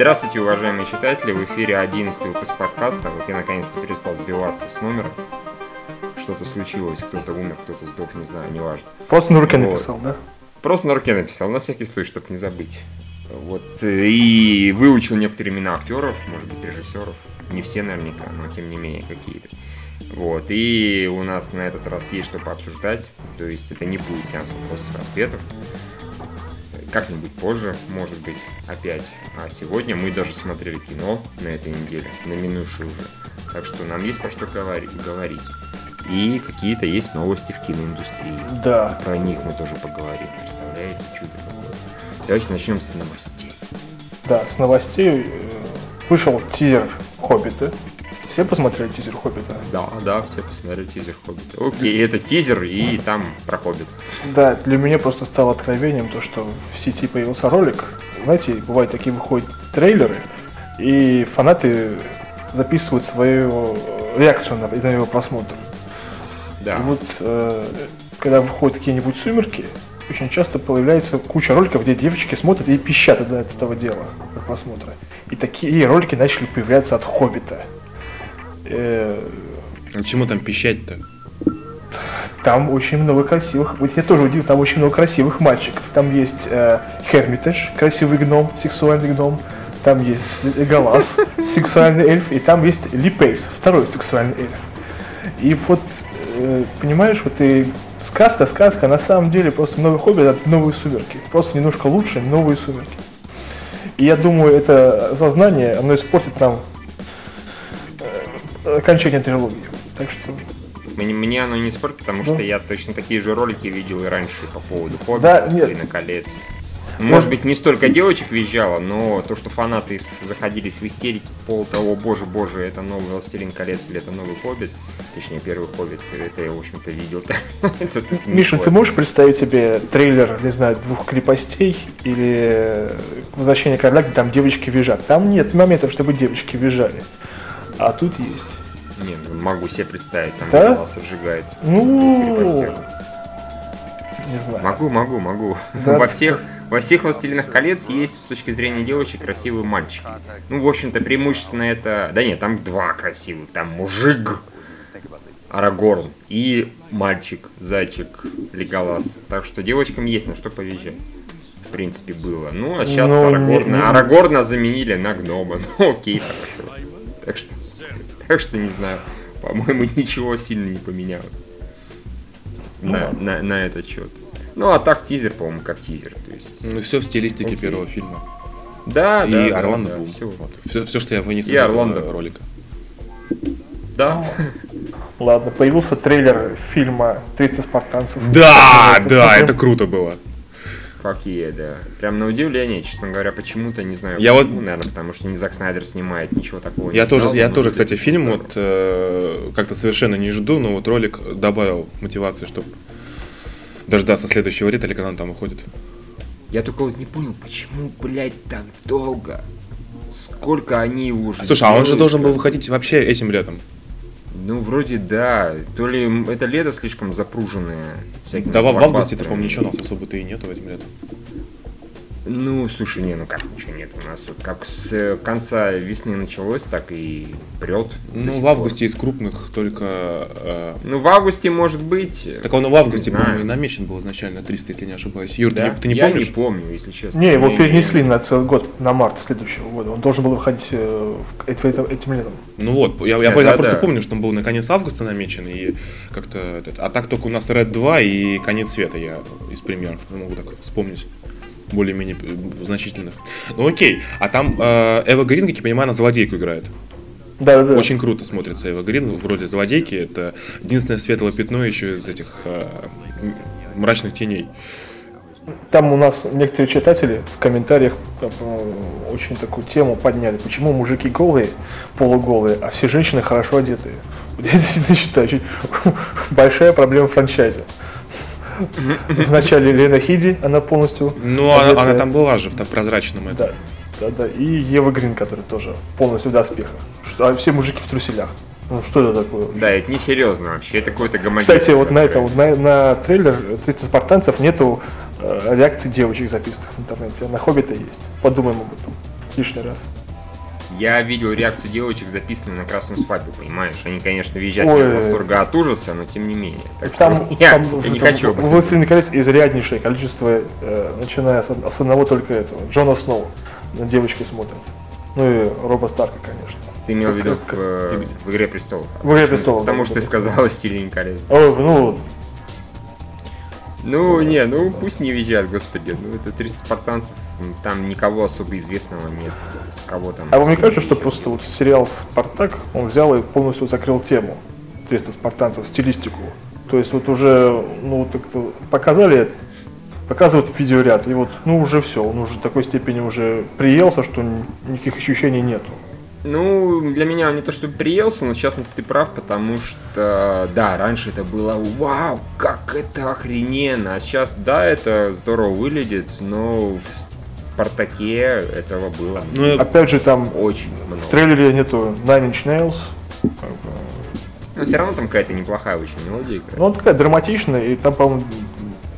Здравствуйте, уважаемые читатели! В эфире 11 выпуск подкаста. Вот я наконец-то перестал сбиваться с номером. Что-то случилось, кто-то умер, кто-то сдох, не знаю, неважно. Просто на руке Вот. написал, да? Просто на руке написал, на всякий случай, чтобы не забыть. Вот, э, и выучил некоторые имена актеров, может быть, режиссеров. Не все наверняка, но тем не менее какие-то. Вот, и у нас на этот раз есть что пообсуждать. То есть это не будет сеанс вопросов и ответов. Как-нибудь позже, может быть, опять. А сегодня мы даже смотрели кино на этой неделе, на минувшей уже. Так что нам есть про что говори- говорить. И какие-то есть новости в киноиндустрии. Да. Про них мы тоже поговорим. Представляете, чудо какое. Давайте начнем с новостей. Да, с новостей э, вышел тизер Хоббита. Все посмотрели тизер Хоббита? Да, да, все посмотрели тизер Хоббита. Окей, это тизер, и там про Хоббит. Да, для меня просто стало откровением то, что в сети появился ролик. Знаете, бывают такие выходят трейлеры, и фанаты записывают свою реакцию на, на его просмотр. Да. И вот э, когда выходят какие-нибудь сумерки, очень часто появляется куча роликов, где девочки смотрят и пищат от этого дела, от просмотра. И такие ролики начали появляться от Хоббита. А чему там пищать-то? Там очень много красивых. Вот я тоже удивил, там очень много красивых мальчиков. Там есть э, Хермитаж, красивый гном, сексуальный гном. Там есть Галас, сексуальный эльф. И там есть Липейс, второй сексуальный эльф. И вот, э, понимаешь, вот и сказка, сказка, на самом деле просто новый хобби это новые сумерки. Просто немножко лучше новые сумерки. И я думаю, это сознание, оно испортит нам окончание трилогии. Так что Мне, мне оно не спорт, потому Ну. что я точно такие же ролики видел и раньше по поводу Хоббита, Да. «Властелина колец. Может быть, не столько девочек визжало, но то, что фанаты заходились в истерике по поводу того, боже, боже, это новый «Властелин колец» или это новый «Хоббит», точнее, первый «Хоббит», это я, в общем-то, видел. Миша, ты можешь представить себе трейлер, не знаю, двух крепостей или возвращение короля, где там девочки визжат? Там нет моментов, чтобы девочки визжали. А тут есть. Не, ну, могу себе представить, там Да? голос сжигает. Ну, не знаю. Могу, могу, могу. Да. Во всех, во всех «Властелинах колец» есть с точки зрения девочек красивые мальчики. Ну, в общем-то, преимущественно это... Да нет, там два красивых. Там мужик Арагорн и мальчик, зайчик Леголас. Так что девочкам есть на что повизжать. В принципе, было. Ну, а сейчас Ну, Арагорна, не- не- Арагорна заменили на гнома. Ну, окей, хорошо. Так что, так что не знаю. По-моему, ничего сильно не поменялось на, на, на этот счет. Ну, а так тизер, по-моему, как тизер. То есть, Ну, все в стилистике Окей. первого фильма. да, и да, да, Орландо да, Блум. всё. Вот. Все, все, что я вынес И из этого Орландо. ролика. Да, Ладно, появился трейлер фильма «300 спартанцев». Да, да, это круто было. Какие, да. Прям на удивление, честно говоря, почему-то, не знаю, Я почему, вот- наверное, потому что не Зак Снайдер снимает, ничего такого Я не тоже, ждал, я тоже, кстати, фильм здорово. вот э, как-то совершенно не жду, но вот ролик добавил мотивации, чтобы дождаться следующего лета или когда он там выходит. Я только вот не понял, почему, блядь, так долго? Сколько они его уже Слушай, а он же делают, должен был выходить вообще этим летом. Ну, вроде да. То ли это лето слишком запруженное Да, в, в августе, ты, по-моему, ничего у нас особо-то и нету этим летом. Ну, слушай, не, ну как ничего нет у нас. Вот как с э, конца весны началось, так и прет. Ну, в пор. августе из крупных только... э, Ну, в августе может быть. так он и в августе, по-моему, и намечен был изначально 300, если не ошибаюсь. Юр, Да? ты, не, ты не Я помнишь? не помню, если честно. Не, его Я перенесли на целый год, на март следующего года. Он должен был выходить э, в- это- это- этим летом. Ну вот, я, я, Да, я да, просто да. помню, что он был на конец августа намечен, и как-то а так только у нас Red 2 и конец света я из пример могу так вспомнить более-менее э, значительных. Ну окей, а там э, Эва Грин, как я понимаю, она злодейку играет. Да, да. Очень круто смотрится Эва Грин в роли злодейки. Это единственное светлое пятно еще из этих э, мрачных теней. Там у нас некоторые читатели в комментариях э, очень такую тему подняли. Почему мужики голые, полуголые, а все женщины хорошо одетые? Я действительно считаю, очень большая проблема франчайза. В начале Лена Хиди, она полностью Ну, она, она там была же в так прозрачном этом. Да, да, да. И Ева Грин, которая тоже полностью в доспехах. А все мужики в труселях. Ну что это такое? Да, это несерьезно вообще, это какой-то гомодизм. Кстати, вот на это, вот на, на трейлер 30 спартанцев нету э, реакций девочек записанных в интернете. а На Хоббита есть. Подумаем об этом. лишний раз. Я видел реакцию девочек, записанную на красную свадьбу, понимаешь? Они, конечно, визжат Ой. от восторга от ужаса, но тем не менее. Так Там, что я, там я не там хочу об этом. «Властелине колец» изряднейшее количество, э, начиная с, с одного только этого, Джона Сноу, на девочки смотрят. Ну и Роба Старка, конечно. Ты имел в виду в, э, в «Игре престолов». В «Игре престолов», Потому да, что ты сказала «Стильный колец». Ой, ну, Ну, не, ну пусть не визжат, господи. Ну, это 300 спартанцев, там никого особо известного нет. С кого там... а вам не кажется, что просто вот сериал «Спартак», он взял и полностью закрыл тему 300 спартанцев, стилистику? То есть вот уже, ну, вот как-то показали это, показывают видеоряд, и вот, ну, уже все, он уже в такой степени уже приелся, что ни- никаких ощущений нету. Ну, для меня он не то чтобы приелся, но в частности ты прав, потому что, да, раньше это было вау, как это охрененно, а сейчас, да, это здорово выглядит, но в Спартаке этого было Ну, Опять же, там очень много. в трейлере нету Nine Inch Nails, как бы, Но все равно там какая-то неплохая очень мелодия. Ну, он такая драматичная, и там, по-моему,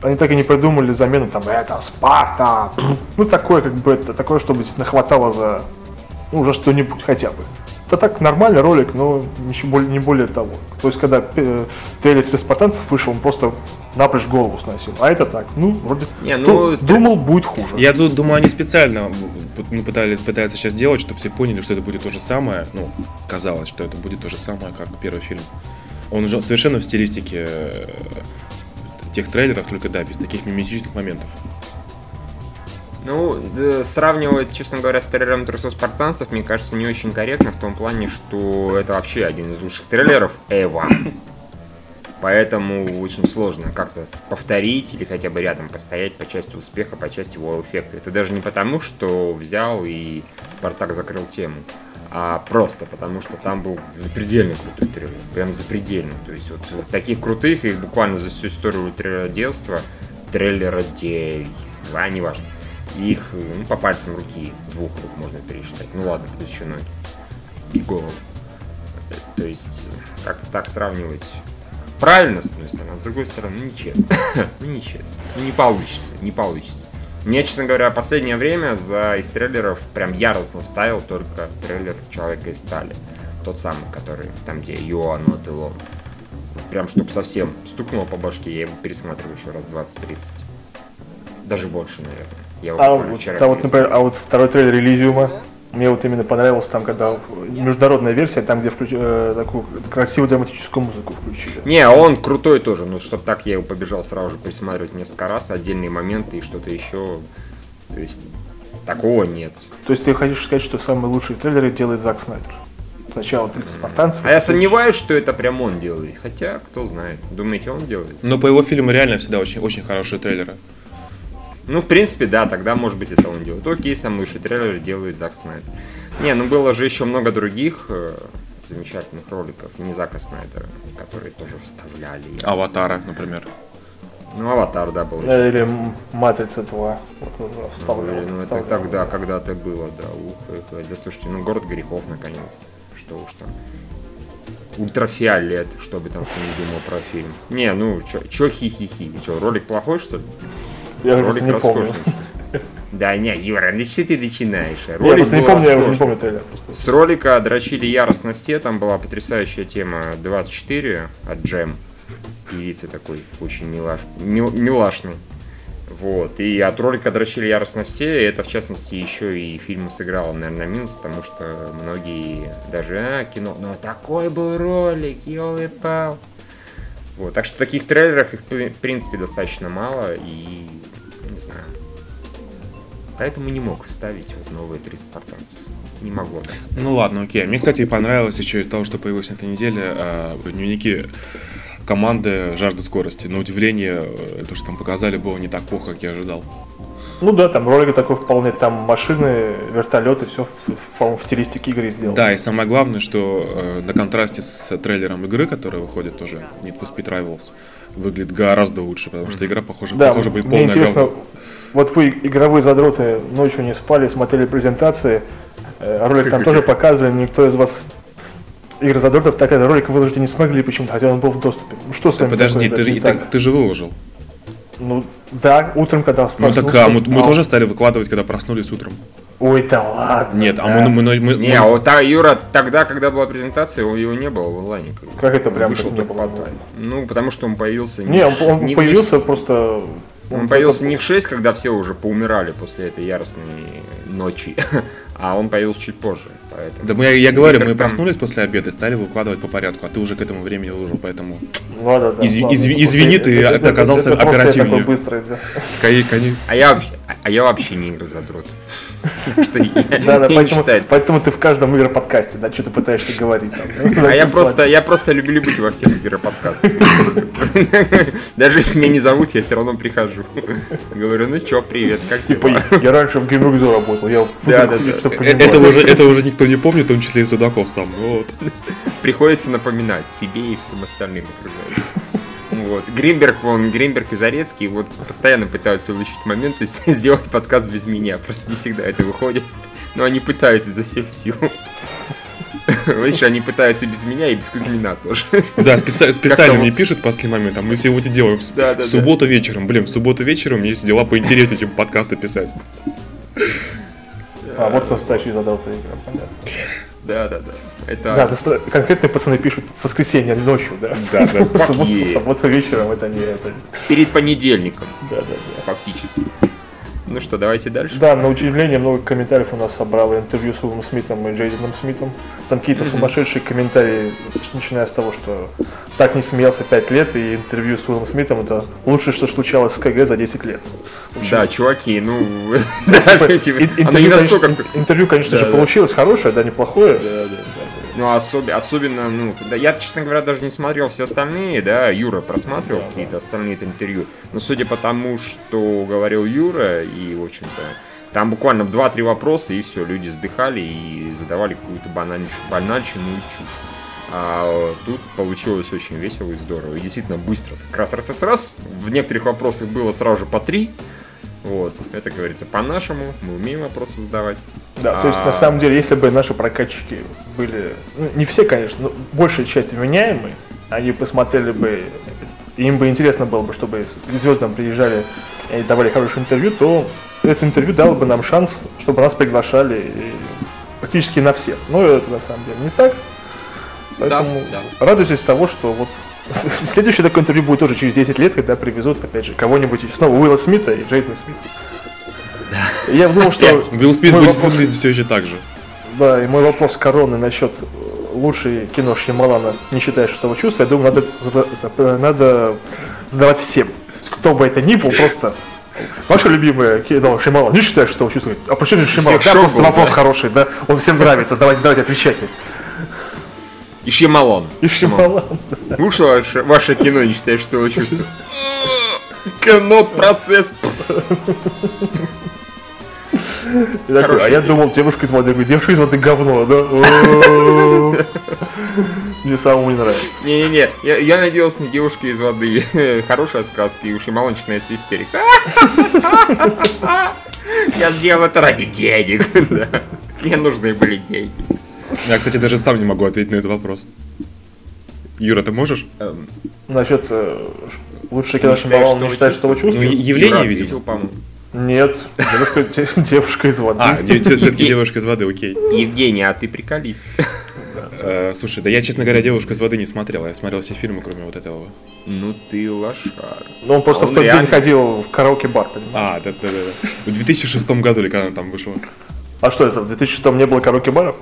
они так и не придумали замену, там, это Спарта. Ну, такое, как бы, это такое, чтобы действительно хватало за, ну, уже что-нибудь хотя бы. Это так нормальный ролик, но ничего более, не более того. То есть, когда э, трейлер «Три спартанцев» вышел, он просто напрочь голову сносил. А это так, ну, вроде... Не, ну, ду- думал, будет хуже. Я ду- думаю, они специально ну, пытались, пытаются сейчас делать, чтобы все поняли, что это будет то же самое. Ну, казалось, что это будет то же самое, как первый фильм. Он уже совершенно в стилистике э, тех трейлеров, только да, без таких миметичных моментов. Ну, д- сравнивать, честно говоря, с трейлером 300 спартанцев, мне кажется, не очень корректно в том плане, что это вообще один из лучших трейлеров ever. Поэтому очень сложно как-то повторить или хотя бы рядом постоять по части успеха, по части его эффекта. Это даже не потому, что взял и Спартак закрыл тему, а просто потому, что там был запредельно крутой трейлер. Прям запредельно. То есть вот таких крутых, их буквально за всю историю трейлеродельства, трейлера действа, неважно. Их ну, по пальцам руки, двух рук можно пересчитать. Ну ладно, плюс еще ноги и голову. То есть как-то так сравнивать правильно, с одной стороны, а с другой стороны, ну нечестно. Ну нечестно. Ну не получится, не получится. Мне, честно говоря, последнее время за из трейлеров прям яростно вставил только трейлер Человека из стали. Тот самый, который там, где not alone. Прям, чтобы совсем стукнуло по башке, я его пересматриваю еще раз 20-30. Даже больше, наверное. Я А вот, вчера да, вот, например, а вот второй трейлер Элизиума, мне вот именно понравился там, когда международная версия, там, где включ- э, такую красивую драматическую музыку включили. Не, он крутой тоже, но чтобы так я его побежал сразу же пересматривать несколько раз, отдельные моменты и что-то еще. То есть такого нет. То есть ты хочешь сказать, что самые лучшие трейлеры делает Зак Снайдер? Сначала 30 спартанцев. А я сомневаюсь, что это прям он делает. Хотя, кто знает. Думаете, он делает? Но по его фильму реально всегда очень, очень хорошие трейлеры. Ну, в принципе, да, тогда, может быть, это он делает. Окей, самый лучший трейлер делает Зак Снайдер. Не, ну было же еще много других э, замечательных роликов, не Зака Снайдера, которые тоже вставляли. Аватара, например. Ну, Аватар, да, был. Еще Или классный. Матрица 2. Вот, вставлял, Блин, ну это тогда когда-то было, да. Ух, это, да слушайте, ну город грехов наконец. Что уж там. Ультрафиолет, что бы там кто не думал про фильм. Не, ну, чё, чё хи-хи-хи? Чё, ролик плохой, что ли? Я Ролик просто не помню. Да не, Юра, ну что ты начинаешь? Я Ролик просто не был помню, я уже не роскошный. помню трейлер. С ролика дрочили яростно все, там была потрясающая тема 24 от Джем, певицы такой, очень милаш, мил- милашный. Вот, и от ролика дрочили яростно все, и это в частности еще и фильм сыграл, наверное, на минус, потому что многие даже, а, кино, но такой был ролик, елы пал. Вот, так что таких трейлеров их, в принципе, достаточно мало, и, Поэтому не мог вставить вот новые три спартанцев. Не вставить. Ну ладно, окей. Мне, кстати, понравилось еще из того, что появилось на этой неделе, э, дневники команды «Жажда скорости». На удивление, э, то, что там показали, было не так плохо, как я ожидал. Ну да, там ролик такой вполне, там машины, вертолеты, все в, в, стилистике игры сделано. Да, и самое главное, что э, на контрасте с трейлером игры, которая выходит тоже, Need for Speed Rivals, выглядит гораздо лучше, потому что игра, похоже, Да, похоже будет полная интересно, говно. Вот вы, игровые задроты, ночью не спали, смотрели презентации, э, ролик там тоже показывали, никто из вас игры задротов так этот ролик выложить не смогли почему-то, хотя он был в доступе. Ну что с вами Подожди, такое, ты, же, так? ты же выложил. Ну да, утром, когда Ну так проснулся, а, мы, мы а, тоже стали выкладывать, когда проснулись утром. Ой, да ладно. Нет, а да. мы, мы, мы- Не, мы- а вот та, Юра, тогда, когда была презентация, его его не было в онлайне. как это прям Вышел не было? Ну, потому что он появился Не, он, он не появился просто... Он появился не в 6, когда все уже поумирали после этой яростной ночи, а он появился чуть позже. Поэтому. Да мы, я, я говорю, мы Там- проснулись после обеда и стали выкладывать по порядку, а ты уже к этому времени выложил, поэтому... Ну, да, да, Изв- ладно, просто извини, это- ты- это- ты оказался это оперативнее. такой быстрый, да. Кони, кони. А я вообще, а я вообще не игры задрот. Да, поэтому, ты в каждом игроподкасте, да, что ты пытаешься говорить. А я просто, я просто люблю быть во всех игроподкастах. Даже если меня не зовут, я все равно прихожу. Говорю, ну чё, привет, как Типа, дела? я раньше в геймрукзо работал, я Да, да, да. Э. Это уже, это никто не помнит, в том числе и Судаков сам. Вот. Приходится напоминать себе и всем остальным окружающим. Вот. Гринберг, вон, Гринберг и Зарецкий вот постоянно пытаются улучшить момент и сделать подкаст без меня. Просто не всегда это выходит. Но они пытаются изо всех сил. Видишь, они пытаются без меня и без Кузьмина тоже. Да, специ- специально мне пишут в последний момент, а мы сегодня делаем в, Да, да, в субботу вечером. Блин, в субботу вечером у меня есть дела поинтереснее, чем подкасты писать. А вот кто стачи задал игра, понятно. Да, да, да. Это Да, доста- конкретные пацаны пишут в воскресенье ночью, да. Да, да. Субботу вечером это не это. перед понедельником, Да, да, да. фактически. Ну что, давайте дальше. Да, на удивление много комментариев у нас собрало интервью с Уиллом Смитом и Джейденом Смитом. Там какие-то сумасшедшие комментарии, начиная с того, что так не смеялся 5 лет, и интервью с Уиллом Смитом это лучшее, что случалось с КГ за 10 лет. Общем, Да, чуваки, ну, интервью, конечно, же, получилось хорошее, да, неплохое. Ну, особенно, особенно, ну, да, я, честно говоря, даже не смотрел все остальные, да, Юра просматривал какие-то остальные это интервью, но судя по тому, что говорил Юра, и, в общем-то, там буквально 2-3 вопроса, и все, люди вздыхали и задавали какую-то банальщину, банальщину и чушь. А тут получилось очень весело и здорово. И действительно быстро. Так раз, раз, раз, раз. В некоторых вопросах было сразу же по три. Вот, это говорится по-нашему. Мы умеем вопросы задавать. Да, то есть на А. самом деле, если бы наши прокатчики были, ну, не все, конечно, но большая часть вменяемые, они посмотрели бы, им бы интересно было бы, чтобы к звездам приезжали и давали хорошее интервью, то это интервью дало бы нам шанс, чтобы нас приглашали практически на всех. Но это на самом деле не так. Поэтому да. радуйтесь того, что вот следующее такое интервью будет тоже через 10 лет, когда привезут, опять же, кого-нибудь снова Уилла Смита и Джейдена Смита. Я думал, что... Опять. Билл Смит будет вопрос- выглядеть все еще так же. Да, и мой вопрос короны насчет э, лучшей кино Шьямалана, не считая шестого чувства, я думаю, надо, это, э, надо задавать всем. Кто бы это ни был, просто Ваше любимое кино Шьямалан, не считая шестого чувства. А почему Шьямалан? Всех Да, просто вопрос да. хороший, да? Он всем нравится, давайте, давайте, отвечайте. И Шьямалан. И Шьямалан. Вышло ваше, ваше кино, не считая, что вы чувствуете. Кино, процесс. И такой, Хороший а я думал, девушка из воды. Говорю, девушка из воды говно, да? Мне самому не нравится. Не-не-не, я, я надеялся на девушку из воды. Хорошая сказка, и уж и начинается истерика. Я сделал это ради денег. Мне нужны были деньги. Я, кстати, даже сам не могу ответить на этот вопрос. Юра, ты можешь? Эм, Насчет э, Не считаешь Шьямалана, не шестого считаешь шестого Ну, чувства? е- явление, видимо. ответил, по-моему. Нет, девушка, де- девушка из воды. А, все-таки девушка из воды, окей. Евгений, а ты приколист. Э, Слушай, да я, честно говоря, девушка из воды не смотрел. Я смотрел все фильмы, кроме вот этого. Ну ты лошара. Но он просто А он в тот реально- день ходил в караоке-бар, понимаешь? А, да, да, да. да. В 2006 году или когда она там вышла? А что это, в 2006 не было караоке-баров?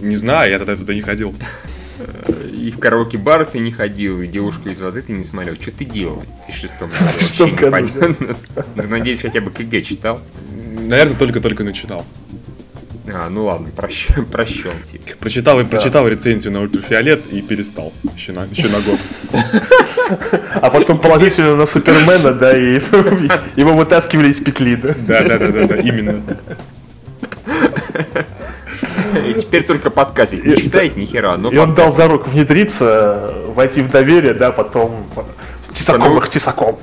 Не знаю, я тогда туда не ходил. И в караоке-бар ты не ходил, и девушку из воды ты не смотрел. Что ты делал в 2006 году? Вообще непонятно. Ну, Надеюсь, хотя бы КГ читал. Наверное, только-только начинал. А, ну ладно, прощен, прощен тебе. Прочитал и прочитал рецензию на ультрафиолет и перестал. Еще на, еще на год. А потом положили себя на Супермена, да, и его вытаскивали из петли, да? Да, да, да, да, да, именно. И теперь только подкастить. Не читает ни хера, И он дал за руку внедриться, войти в доверие, да, потом тесаком их тесаком.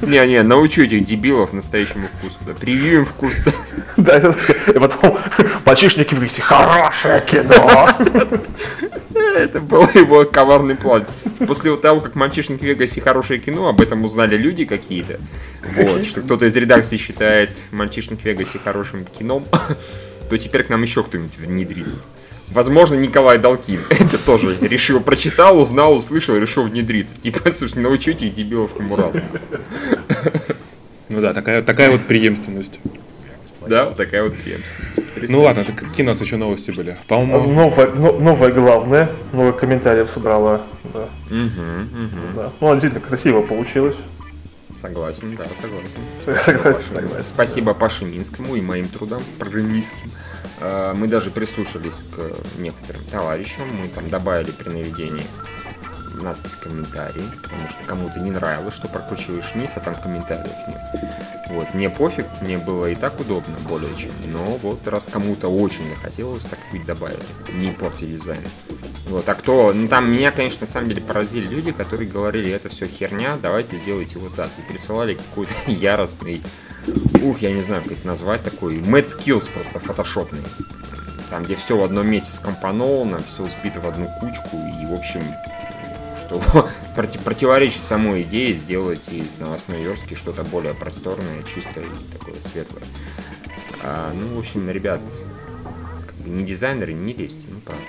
Не-не, научу этих дебилов настоящему вкусу. Да. Привью им вкус. да. И потом мальчишники в лисе, хорошее кино. Это был его коварный план. После того, как «Мальчишник в Вегасе» хорошее кино, об этом узнали люди какие-то. Вот, что кто-то из редакции считает «Мальчишник в Вегасе» хорошим кином, то теперь к нам еще кто-нибудь внедрится. Возможно, Николай Долкин. Это тоже решил, прочитал, узнал, услышал, решил внедриться. Типа, слушай, научите их дебилов к разуму. Ну да, такая, такая вот преемственность. Да, вот такая вот преемственность. Ну ладно, так какие у нас еще новости были? По-моему... Новое, но- новое главное, много комментариев собрала. Да. Мгм, мгм. Да. Ну, действительно красиво получилось. Согласен, да, согласен. Согласен, согласен. Спасибо Паше Минскому и моим трудам программистским. Э, Мы даже прислушались к некоторым товарищам. Мы там добавили при наведении надпись комментарий, потому что кому-то не нравилось, что прокручиваешь вниз, а там комментариев нет. Вот, мне пофиг, мне было и так удобно более чем, но вот раз кому-то очень захотелось, так ведь добавили, не портя дизайн. Вот, а кто, ну там меня, конечно, на самом деле поразили люди, которые говорили, это все херня, давайте сделайте вот так, и присылали какой-то яростный, ух, я не знаю, как это назвать, такой mad skills просто фотошопный. Там, где все в одном месте скомпоновано, все сбито в одну кучку, и, в общем, что проти- противоречит самой идее сделать из новостной верстки что-то более просторное, чистое и такое светлое. А, ну, в общем, ребят, как бы не дизайнеры, не лезьте, ну правда.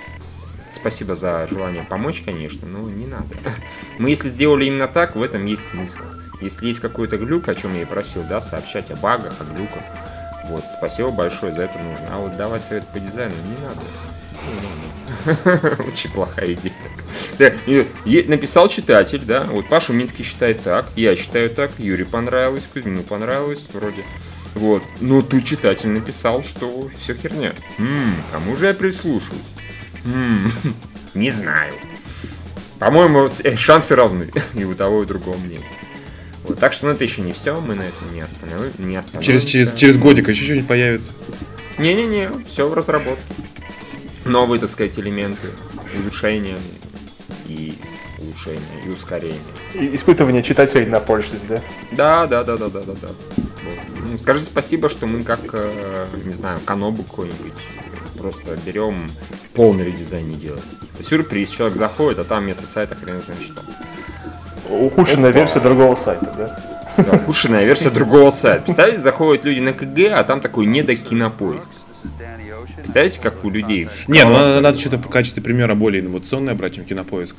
Спасибо за желание помочь, конечно, но не надо. Мы если сделали именно так, в этом есть смысл. Если есть какой-то глюк, о чем я и просил, да, сообщать о багах, о глюках. Вот, спасибо большое, за это нужно. А вот давать совет по дизайну не надо. Очень плохая идея. Написал читатель, да, вот Паша Минский считает так, я считаю так, Юре понравилось, Кузьмину понравилось, вроде. Вот. Но тут читатель написал, что все херня. М, кому же я прислушаюсь? М, не знаю. По-моему, э, шансы равны. И у того, и у другого мнения. Вот, так что ну, это еще не все, мы на этом не, останови, не остановимся. Через, через, через годик еще что-нибудь появится. Не-не-не, все в разработке. Новые, так сказать, элементы, улучшения и улучшения, и ускорения. И испытывание читателей на прочность, да? Да, да, да, да, да, да, да. Вот. Ну, скажи спасибо, что мы как, э, не знаю, канобу какой-нибудь просто берем полный редизайн не делаем. Типа, сюрприз, человек заходит, а там вместо сайта хрен знает что. Ухудшенная версия другого сайта, да? Да, ухудшенная версия другого сайта. Представляете, заходят люди на КГ, а там такой недокинопоиск. Представляете, как у людей... Не, ну надо, надо что-то в качестве примера более инновационное брать, чем кинопоиск.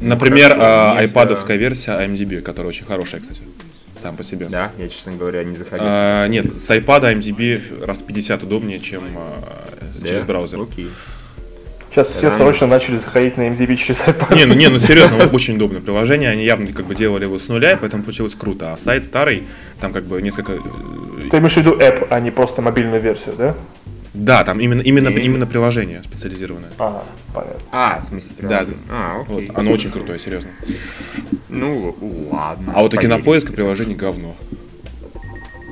Например, хорошо, а, айпадовская версия IMDb, которая очень хорошая, кстати, сам по себе. Да, я, честно говоря, не заходил. А, нет, с iPad IMDb раз в 50 удобнее, чем а, Да? через браузер. Окей. Сейчас все Да, срочно ну, начали заходить на MDB через iPad. Не, ну не, ну серьезно, очень удобное приложение. Они явно как бы делали его с нуля, и поэтому получилось круто. А сайт старый, там как бы несколько. э, Ты имеешь в виду app, а не просто мобильную версию, да? Да, там именно именно И- именно приложение специализированное. А, понятно. А, в смысле, Да, приложение. А, Вот, окей. оно очень крутое, серьезно. Ну, ладно. А вот у поверим. кинопоиска приложение говно.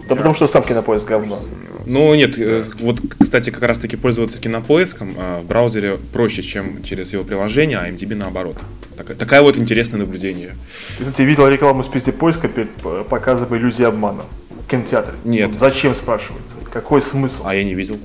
Да потому что сам кинопоиск говно. Ну нет, э, вот, кстати, как раз таки пользоваться кинопоиском э, в браузере проще, чем через его приложение, а MDB наоборот. Так- такая вот интересное наблюдение. Ты видел рекламу списки поиска перед п- показом иллюзии обмана в кинотеатре? Нет. Вот зачем, спрашивается? Какой смысл? А я не видел.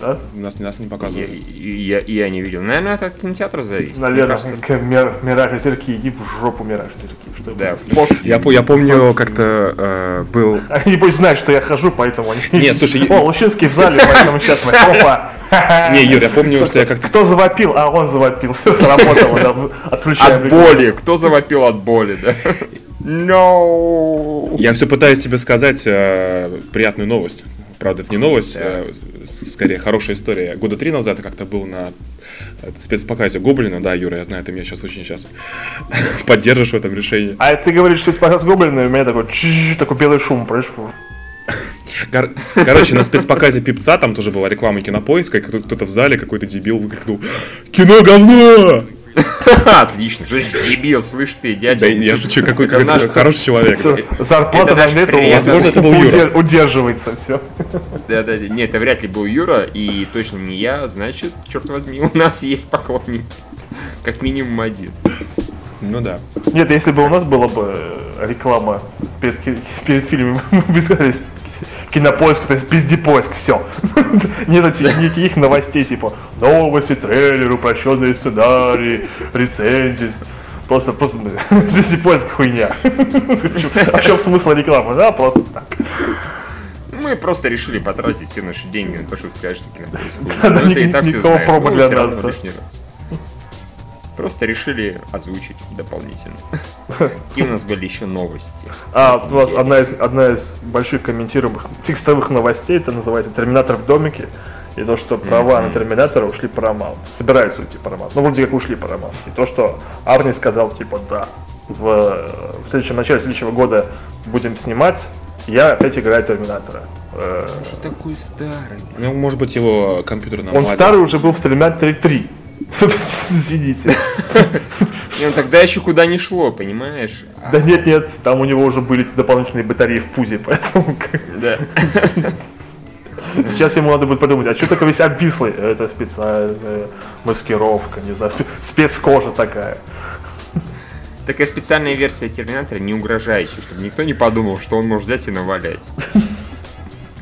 Да? Нас, нас не Я, показывали. я, я не видел. Наверное, это от кинотеатра зависит. Наверное, кажется, Мир- Мираж озерки, иди в жопу Мираж озерки. Что да. Я, по- я помню, как-то э, был... Они пусть знают, что я хожу, поэтому они... Не, слушай, О, Лучинский в зале, поэтому сейчас мы... Опа! Не, Юр, я помню, что я как-то... Кто завопил? А он завопил. Сработало, да, отключаем. От боли. Кто завопил от боли, да? No. Я все пытаюсь тебе сказать э, приятную новость. Правда, это не новость, э, с- скорее хорошая история. Года три назад я как-то был на э, спецпоказе Гоблина, да, Юра, я знаю, ты меня сейчас очень сейчас поддержишь в этом решении. А ты говоришь, что это показ гоблина, и у меня такой, такой белый шум, фу. Кор- Короче, на спецпоказе Пипца там тоже была реклама кинопоиска, и кто- кто-то в зале, какой-то дебил выкрикнул «Кино говно!» Отлично. Что дебил, слышь ты, дядя. Да я шучу, какой хороший человек. Зарплата на приятель. Возможно, это был Юра. удерживается, все. Да, да. Нет, это вряд ли был Юра, и точно не я, значит, черт возьми, у нас есть поклонники. Как минимум один. Ну да. Нет, если бы у нас была бы э, реклама перед, перед фильмом, мы бы сказали, кинопоиск, то есть пиздепоиск, все. Нет никаких новостей, типа новости, трейлеры, упрощенные сценарии, рецензии. Просто, просто пиздепоиск хуйня. А в чем смысл рекламы? Да, просто так. Мы просто решили потратить все наши деньги на то, чтобы сказать, что кинопоиск. Да, Ну, все никакого промо но для нас, Просто решили озвучить дополнительно. Какие у нас были еще новости? А, у нас одна из, одна из больших комментируемых текстовых новостей, это называется «Терминатор в домике». И то, что права на Терминатора ушли Paramount. Собираются уйти Paramount. Ну, вроде как ушли Paramount. И то, что Арни сказал, типа, да, в, в следующем начале следующего года будем снимать, я опять играю Терминатора. Э, Что такой старый? Ну, может быть, его компьютер нам Он старый уже был в Терминаторе 3. Извините. Ну тогда еще куда не шло, понимаешь? Да нет, нет, там у него уже были дополнительные батареи в пузе, поэтому Да. Сейчас ему надо будет подумать, а что такой весь обвислый? Это специальная маскировка, не знаю, спе- спецкожа такая. Такая специальная версия Терминатора не угрожающая, чтобы никто не подумал, что он может взять и навалять.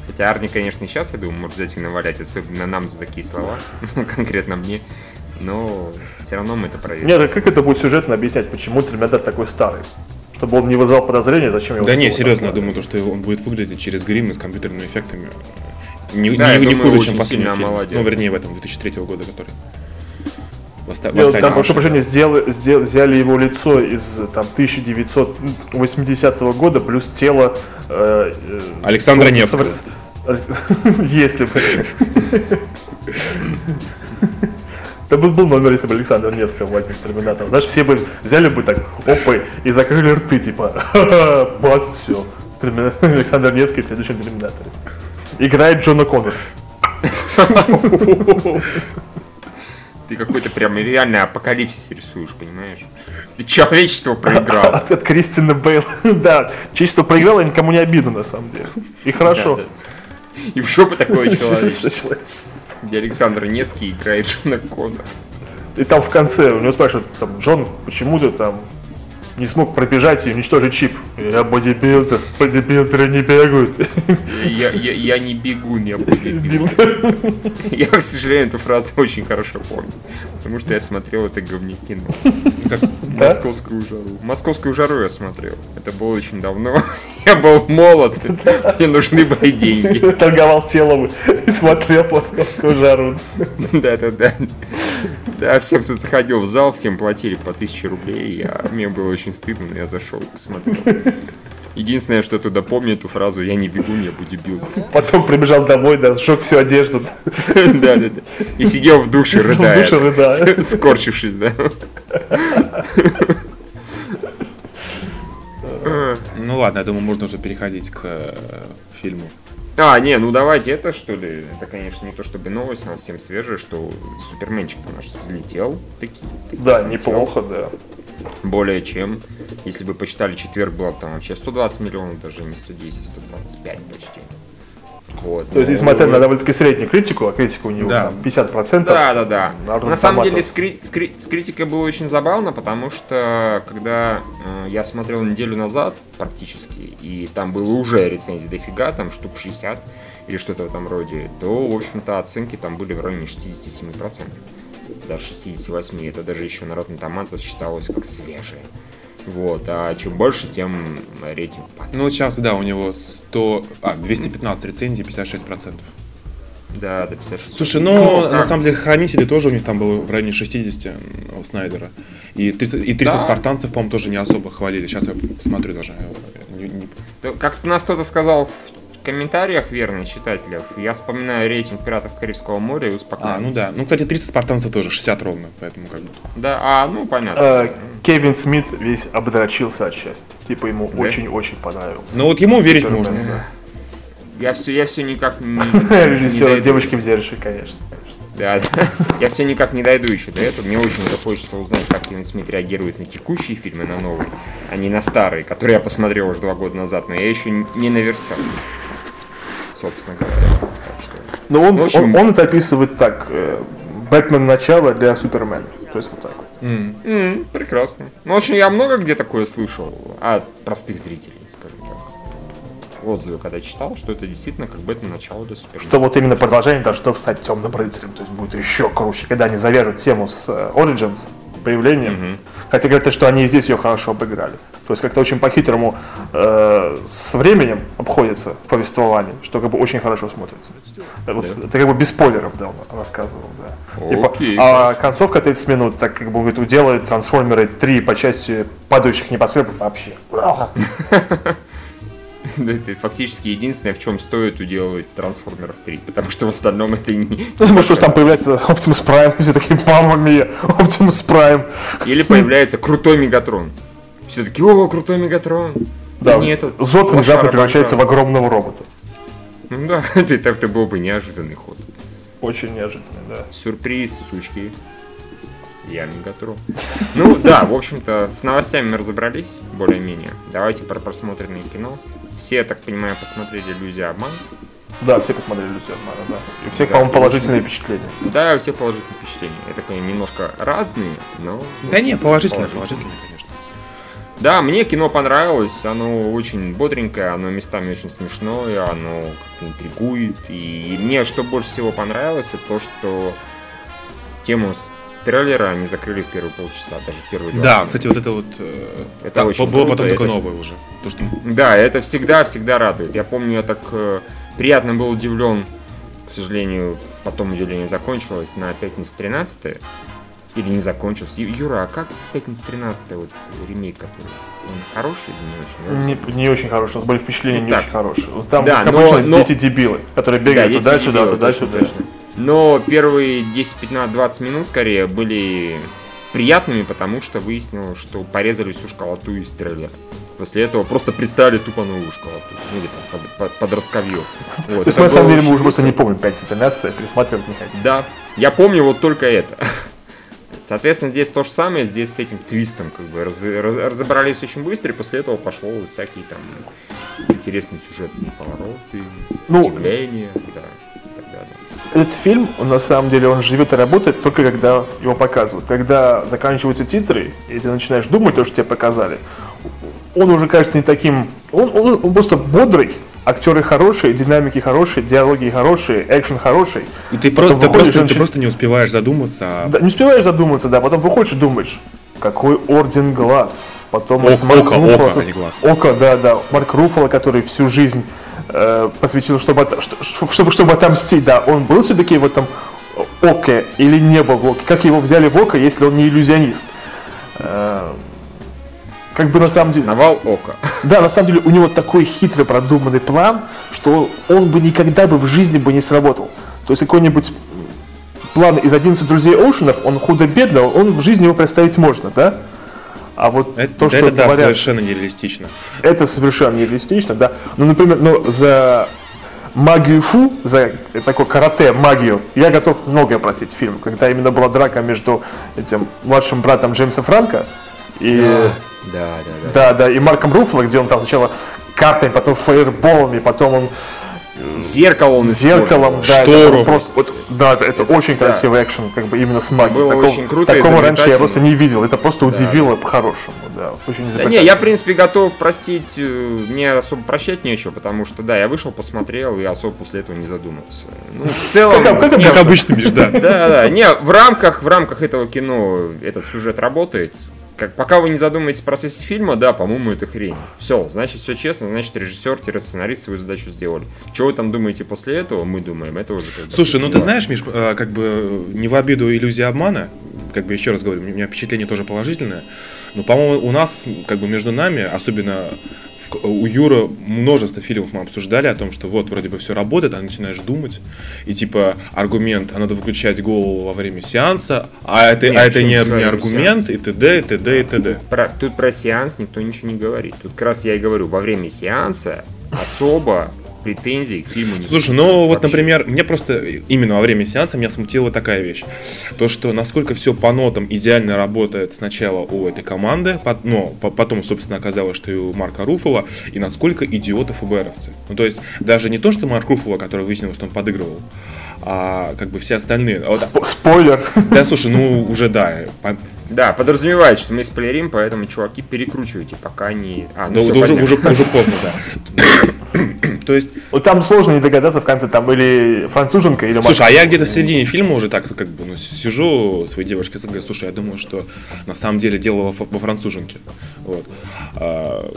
Хотя Арни, конечно, сейчас, я думаю, может взять и навалять, особенно нам за такие слова, конкретно мне. Но все равно мы это проверим. Нет, а как это будет сюжетно объяснять, почему Терминатор такой старый? Чтобы он не вызвал подозрения, зачем его... Да не, серьезно, я думаю, то, что он будет выглядеть через грим и с компьютерными эффектами. Не, Да, не- не думаю, хуже, чем последний фильм. омолодел. Ну, вернее, в этом, 2003 года, который. Восста- Дело- Восстание Там, прошу прощения, сделали- сдел- взяли его лицо из там 1980 года, плюс тело... э, э, Александра ну, Невского. Если бы. Это был, был номер, если бы Александр Невского возьмет Терминатор. Знаешь, все бы взяли бы так, опы, и закрыли рты, типа, «Ха-ха, бац, все. Александр Невский в следующем Терминаторе. Играет Джона Коннор. Ты какой-то прям реальный апокалипсис рисуешь, понимаешь? Ты человечество проиграло. От, от Кристины Бейл. да, чисто проиграла, никому не обидно, на самом деле. И хорошо. Да, да. И в жопу такое человечество, где Александр Невский играет Джона Коннора. И там в конце у него спрашивают, там, Джон, почему ты там не смог пробежать и уничтожить чип? Я бодибилдер, бодибилдеры не бегают. Я, я, я не бегун, я бодибилдер. Билдер. Я, к сожалению, эту фразу очень хорошо помню. Потому что я смотрел это говнокино. Как Московскую жару. Московскую жару я смотрел. Это было очень давно. Я был молод. Мне нужны были деньги. Торговал телом и смотрел московскую жару. Да, да, да. Да, всем, кто заходил в зал, всем платили по 1000 рублей. Я, мне было очень стыдно, но я зашел и посмотрел. Единственное, что туда помню эту фразу «Я не бегу, я бодибилдер». Потом прибежал домой, да, сжег всю одежду. Да, да, да. И сидел в душе, Сидел в рыдая. душе, рыдая. Скорчившись, да. Ну ладно, я думаю, можно уже переходить к э, фильму. А, не, ну давайте это, что ли. Это, конечно, не то чтобы новость, у нас всем свежая, что Суперменчик наш взлетел. Таки, таки Да, взлетел. неплохо, да. Более чем. Если бы почитали четверг, было бы там вообще 120 миллионов, даже не 110, 125 почти. Вот. То есть, ну, несмотря на довольно-таки среднюю критику, а критика у него Да. там 50%. Да, да, да. Народу На самом деле с, кри- с кри- с критикой было очень забавно, потому что когда э, я смотрел неделю назад практически, и там было уже рецензий дофига, там штук 60 или что-то в этом роде, то, в общем-то, оценки там были в районе 67%. Даже 68%. Это даже еще народный томат считалось как свежее. Вот, а чем больше, тем рейтинг падает. Ну, сейчас, да, у него 100... А, 215 рецензий, 56%. Да, до 56. Слушай, ну, на как? самом деле, Хранители тоже у них там было в районе 60 у Снайдера. И 300, и 300 Да. спартанцев, по-моему, тоже не особо хвалили. Сейчас я посмотрю даже. э, не- не- Да, Как у нас кто-то сказал в комментариях, верно, читателев, я вспоминаю рейтинг пиратов Карибского моря и успокаиваюсь. А, ну да. Ну, кстати, 300 спартанцев тоже, 60 ровно, поэтому как бы... Да, а, ну понятно. Э, Кевин Смит весь обдрочился от счастья. Типа ему Да? очень-очень понравился. Ну, вот ему верить Супермен, можно. да. Я все, я все никак не, Режиссер дойду. девочки в конечно. Да. Я все никак не дойду еще до этого. Мне очень хочется узнать, как Кевин Смит реагирует на текущие фильмы, на новые, а не на старые, которые я посмотрел уже два года назад, но я еще не наверстал. Собственно говоря. Что... Но он, В общем- он, он это описывает так. э, Бэтмен начало для Супермена. То есть вот так. М. М, прекрасно. Ну, в общем, я много где такое слышал от простых зрителей, скажем так. отзывы, когда читал, что это действительно как бы это начало до Супермена. Что вот именно продолжение должно стать темным рыцарем, то есть будет еще круче, когда они завяжут тему с э, Origins, появлением. Хотя говорят, что они и здесь ее хорошо обыграли. То есть как-то очень по-хитрому э, с временем обходится в повествовании, что как бы очень хорошо смотрится. Э, Вот, Это как бы без спойлеров, да, он рассказывал, да. Окей, а концовка 30 минут, так как бы говорит, уделает трансформеры 3 по части падающих небоскребов вообще. Да, это фактически единственное, в чем стоит уделывать Трансформеров 3, потому что в остальном это не... Ну, что там появляется Optimus Prime, все такие, мама мия, Optimus Prime. Или появляется крутой Мегатрон. Все таки о, крутой Мегатрон. Да, не этот Зод внезапно превращается в огромного робота. Ну да, это так-то был бы неожиданный ход. Очень неожиданно, да. Сюрприз, сучки. Я Мегатрон. Ну да, в общем-то, с новостями мы разобрались, более-менее. Давайте про просмотренное кино. Все, я так понимаю, посмотрели «Иллюзия обман». Да, все посмотрели Люсю Обмана, да. И у всех, Да, по-моему, положительные впечатления. Да, у всех положительные впечатления. Я так понимаю, немножко разные, но... Да не, положительно, Положительно. положительно, конечно. Да, мне кино понравилось, оно очень бодренькое, оно местами очень смешное, оно как-то интригует. И мне что больше всего понравилось, это то, что тему трейлера они закрыли в первые полчаса, даже первые 20 Да, минут. кстати, вот это вот... э, Это там очень было круто, потом только это- новое уже. То, что... Да, это всегда-всегда радует. Я помню, я так э, приятно был удивлен, к сожалению, потом удивление закончилось на пятницу 13 или не закончился. Ю- Юра, а как пятница 13 вот ремейк который? Он хороший или не очень? Не, не очень хорошие, у нас были впечатления не Так. очень хорошие. Там, Да, как но- обычно, но- дети дебилы, которые бегают туда-сюда, туда-сюда. точно, точно. Но первые 10, 15, 20 минут скорее были приятными, потому что выяснилось, что порезали всю школоту из трейлера. После этого просто представили тупо новую школоту. Ну, или там под, под, под расковье. Вот, То есть на самом деле мы уже просто не помним 5-13, пересматривать не хотим. Да, я помню вот только это. Соответственно, здесь то же самое, здесь с этим твистом как бы раз- раз- разобрались очень быстро, и после этого пошло всякие там интересные сюжетные повороты, Ну, удивления, да. Этот фильм, он, на самом деле, он живет и работает только когда его показывают. Когда заканчиваются титры, и ты начинаешь думать то, что тебе показали, он уже кажется не таким... Он, он- он просто бодрый, актеры хорошие, динамики хорошие, диалоги хорошие, экшен хороший. И ты, про- ты выходишь, просто, ты просто не успеваешь задуматься, а Да, не успеваешь задуматься, да, потом выходишь и думаешь, какой орден глаз. Потом Око, Марк око, Руффало око, а не глаз. Око, да, да. Марк Руффало, который всю жизнь э, посвятил, чтобы, от- чтобы, чтобы отомстить, да, он был все-таки в этом Оке или не был в Оке? Как его взяли в Око, если он не иллюзионист? Э, как бы на самом деле... Основал Око. Да, на самом деле у него такой хитрый продуманный план, что он бы никогда бы в жизни бы не сработал. То есть какой-нибудь план из 11 друзей Оушенов, он худо-бедно, он в жизни его представить можно, да? А вот это, то, что это да, говорят, совершенно нереалистично. это совершенно нереалистично, да. Ну, например, ну, за магию фу, за такое карате, магию, я готов многое простить фильм, когда именно была драка между этим младшим братом Джеймса Франка и... Да, да, да. Да, да, и Марком Руффало, где он там сначала картами, потом фаерболами, потом он Зеркало он зеркалом, да, Штору. это просто, вот, да, это, это очень красивый экшен, как бы именно с магией. Было такого, очень круто такого раньше я просто не видел, это просто удивило по-хорошему, да, очень Да не, я, в принципе, готов простить, э, мне особо прощать нечего, потому что, да, я вышел, посмотрел и особо после этого не задумался. Ну, в целом... Как- как Как обычно, Миш, да. Да, да, не, в рамках, в рамках этого кино этот сюжет работает. Как, пока вы не задумаетесь в процессе фильма, да, по-моему, это хрень. Все, значит, все честно, значит, режиссер-сценарист свою задачу сделали. Что вы там думаете после этого, мы думаем, это уже Слушай, ну ты знаешь, Миш, э, как бы э, не в обиду иллюзии обмана, как бы еще раз говорю, у меня впечатление тоже положительное, но, по-моему, у нас, как бы между нами, особенно у Юры множество фильмов мы обсуждали о том, что вот вроде бы все работает, а начинаешь думать, и типа аргумент, а надо выключать голову во время сеанса, а это, Нет, а это не, не аргумент, сеанса? и т.д., и т.д., и т.д. Про- тут про сеанс никто ничего не говорит. Тут как раз я и говорю, во время сеанса особо претензий к фильму не Слушай, ну вот, например, мне просто именно во время сеанса меня смутила такая вещь. То, что насколько все по нотам идеально работает сначала у этой команды, но по- потом, собственно, оказалось, что и у Марка Руфова, и насколько идиоты ФБРовцы. Ну, то есть, даже не то, что Марк Руфова, который выяснил, что он подыгрывал, а как бы все остальные. А вот- Сп- Спойлер. да, слушай, ну уже да. Да, подразумевает, что мы спойлерим, поэтому, чуваки, перекручивайте, пока не... А, да, всё, да уже, уже, уже поздно, да. То есть, Вот там сложно не догадаться в конце, там или француженка, или слушай, а я где-то в середине фильма уже так как бы ну, сижу своей девушке и говорю, слушай, я думаю, что на самом деле делала во, во француженке. Вот. А,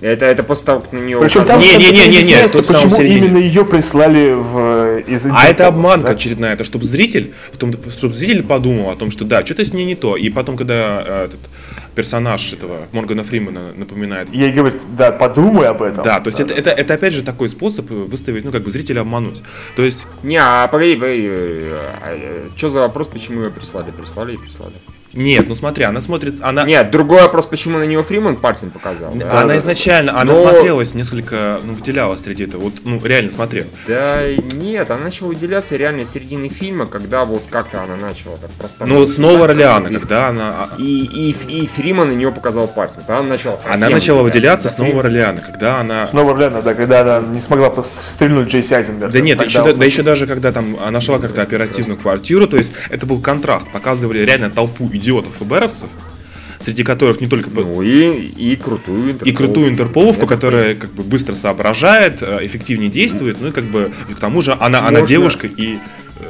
Это, это после того, как на нее Причем там Не, не, не, не, не, тут в самом почему середине. именно ее прислали в, из А это обманка да? очередная, это чтобы зритель, в том, чтобы зритель подумал о том, что да, что-то с ней не то. И потом, когда э, этот персонаж этого Моргана Фримена напоминает Ей говорят, да, подумай об этом. Да, то есть это, это, это опять же такой способ выставить, ну, как бы зрителя обмануть. То есть, Не, а погоди, погоди, что за вопрос, почему ее прислали? Прислали и прислали. Нет, ну смотри, она смотрит, она, Нет, другой вопрос, почему на нее Фриман пальцем показал. да? она изначально, она Но- смотрелась несколько, ну, выделялась среди этого, вот, ну, реально смотрел. Да нет, она начала выделяться реально с середины фильма, когда вот как-то она начала так просто. Ну, с Нового Орлеана, когда она, а, И, и, и Фриман на нее показал пальцем. Тогда она начала совсем она начала выделяться Да, с Нового Орлеана, когда она... Снова Орлеана, да, когда она не смогла стрельнуть Джейси Айзенберг. Да нет, еще, вот- да, еще даже когда там она нашла как-то оперативную квартиру, то есть это был контраст, показывали реально толпу идиотов ФБРовцев, среди которых не только... Ну и, и крутую и Интерполовку. крутую интерполовку, которая как бы быстро соображает, э, эффективнее действует, ну и как бы и к тому же она, она девушка и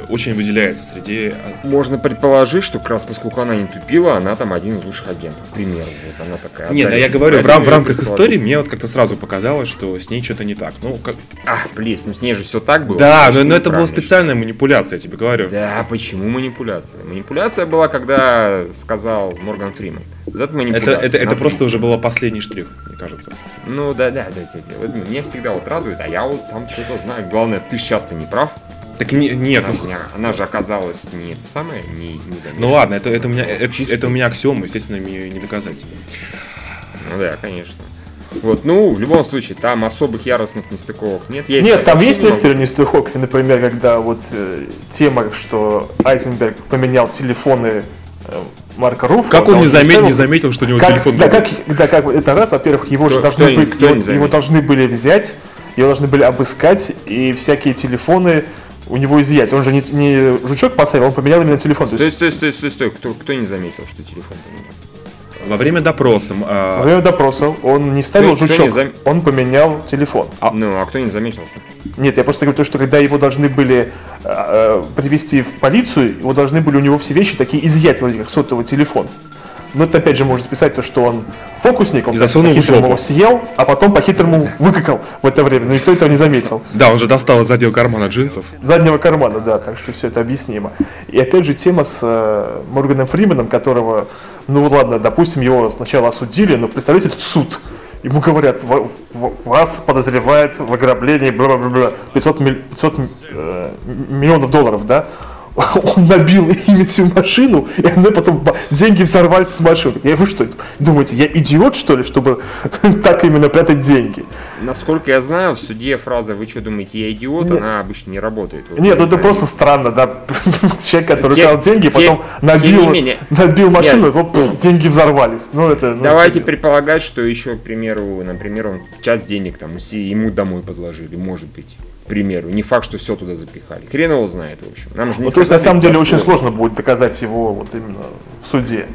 очень выделяется среди... э, Можно предположить, что как раз поскольку она не тупила, она там один из лучших агентов. К примеру, вот она такая. Нет, отдали- я говорю, в, рам- в рамках истории мне вот как-то сразу показалось, что с ней что-то не так. Ну, как... Ах, блин, ну с ней же все так было. Да, но, но это была специальная манипуляция, я тебе говорю. Да, почему манипуляция? Манипуляция была, когда сказал Морган Фриман. Вот это Это, манипуляция. это, это просто уже был последний штрих, мне кажется. Ну да, да, да, да, да. Вот меня всегда вот радует, а я вот там что-то знаю. Главное, ты часто не прав. Так не, нет, Она, ну, же, не- она же оказалась не это самое, не, не замешана. ну ладно, это, это, у меня, это, это у меня аксиома, естественно, мне не доказать. Ну да, конечно. Вот, ну, в любом случае, там особых яростных нестыковок нет. Я Нет, там есть не некоторые нестыковки, например, когда вот э, тема, что Айзенберг поменял телефоны э, Марка Руфа. Как он да, не, заме- ставил- не заметил, что у него как, телефон да, как, да, как это раз, во-первых, его же Кто- должны кто- быть, кто заметил? его должны были взять, его должны были обыскать и всякие телефоны у него изъять. Он же не, не жучок поставил, он поменял именно телефон. То Стой, есть стой, стой, стой, стой. Кто, кто не заметил, что телефон поменял? Во время допроса м, во а, время допроса он не ставил Кто- кто жучок, не зам- он поменял телефон. Ну, а кто не заметил? Нет, я просто говорю то, что когда его должны были э, э, привести в полицию, его должны были у него все вещи такие изъять, вроде как сотовый телефон. Но это опять же можно списать то, что он фокусник, он засунул по-хитрому его съел, а потом по-хитрому выкакал в это время, но никто этого не заметил. да, он же достал из заднего кармана джинсов. Заднего кармана, да, так что все это объяснимо. И опять же тема с э, Морганом Фрименом, которого, ну вот ладно, допустим, его сначала осудили, но представляете, этот суд. Ему говорят, «Ва- ва- вас подозревают в ограблении бла-бла-бла, 500, миль- 500 э, миллионов долларов, да? Он набил ими всю машину, и она потом деньги взорвались с машины. Я вы что, думаете, я идиот, что ли, чтобы так именно прятать деньги? Насколько я знаю, в суде фраза «Вы что думаете, я идиот?» Нет. она обычно не работает. Вот Нет, ну это просто странно, да. Человек, который украл деньги, те- потом набил, менее. набил машину, Нет. и оп, деньги взорвались. Ну это. ну, Давайте это- предполагать, что еще, к примеру, например, он часть денег там ему домой подложили, может быть. К примеру. Не факт, что все туда запихали. Хрен его знает, в общем. Нам же не Ну, то есть на самом деле очень сложно будет доказать его вот именно в суде.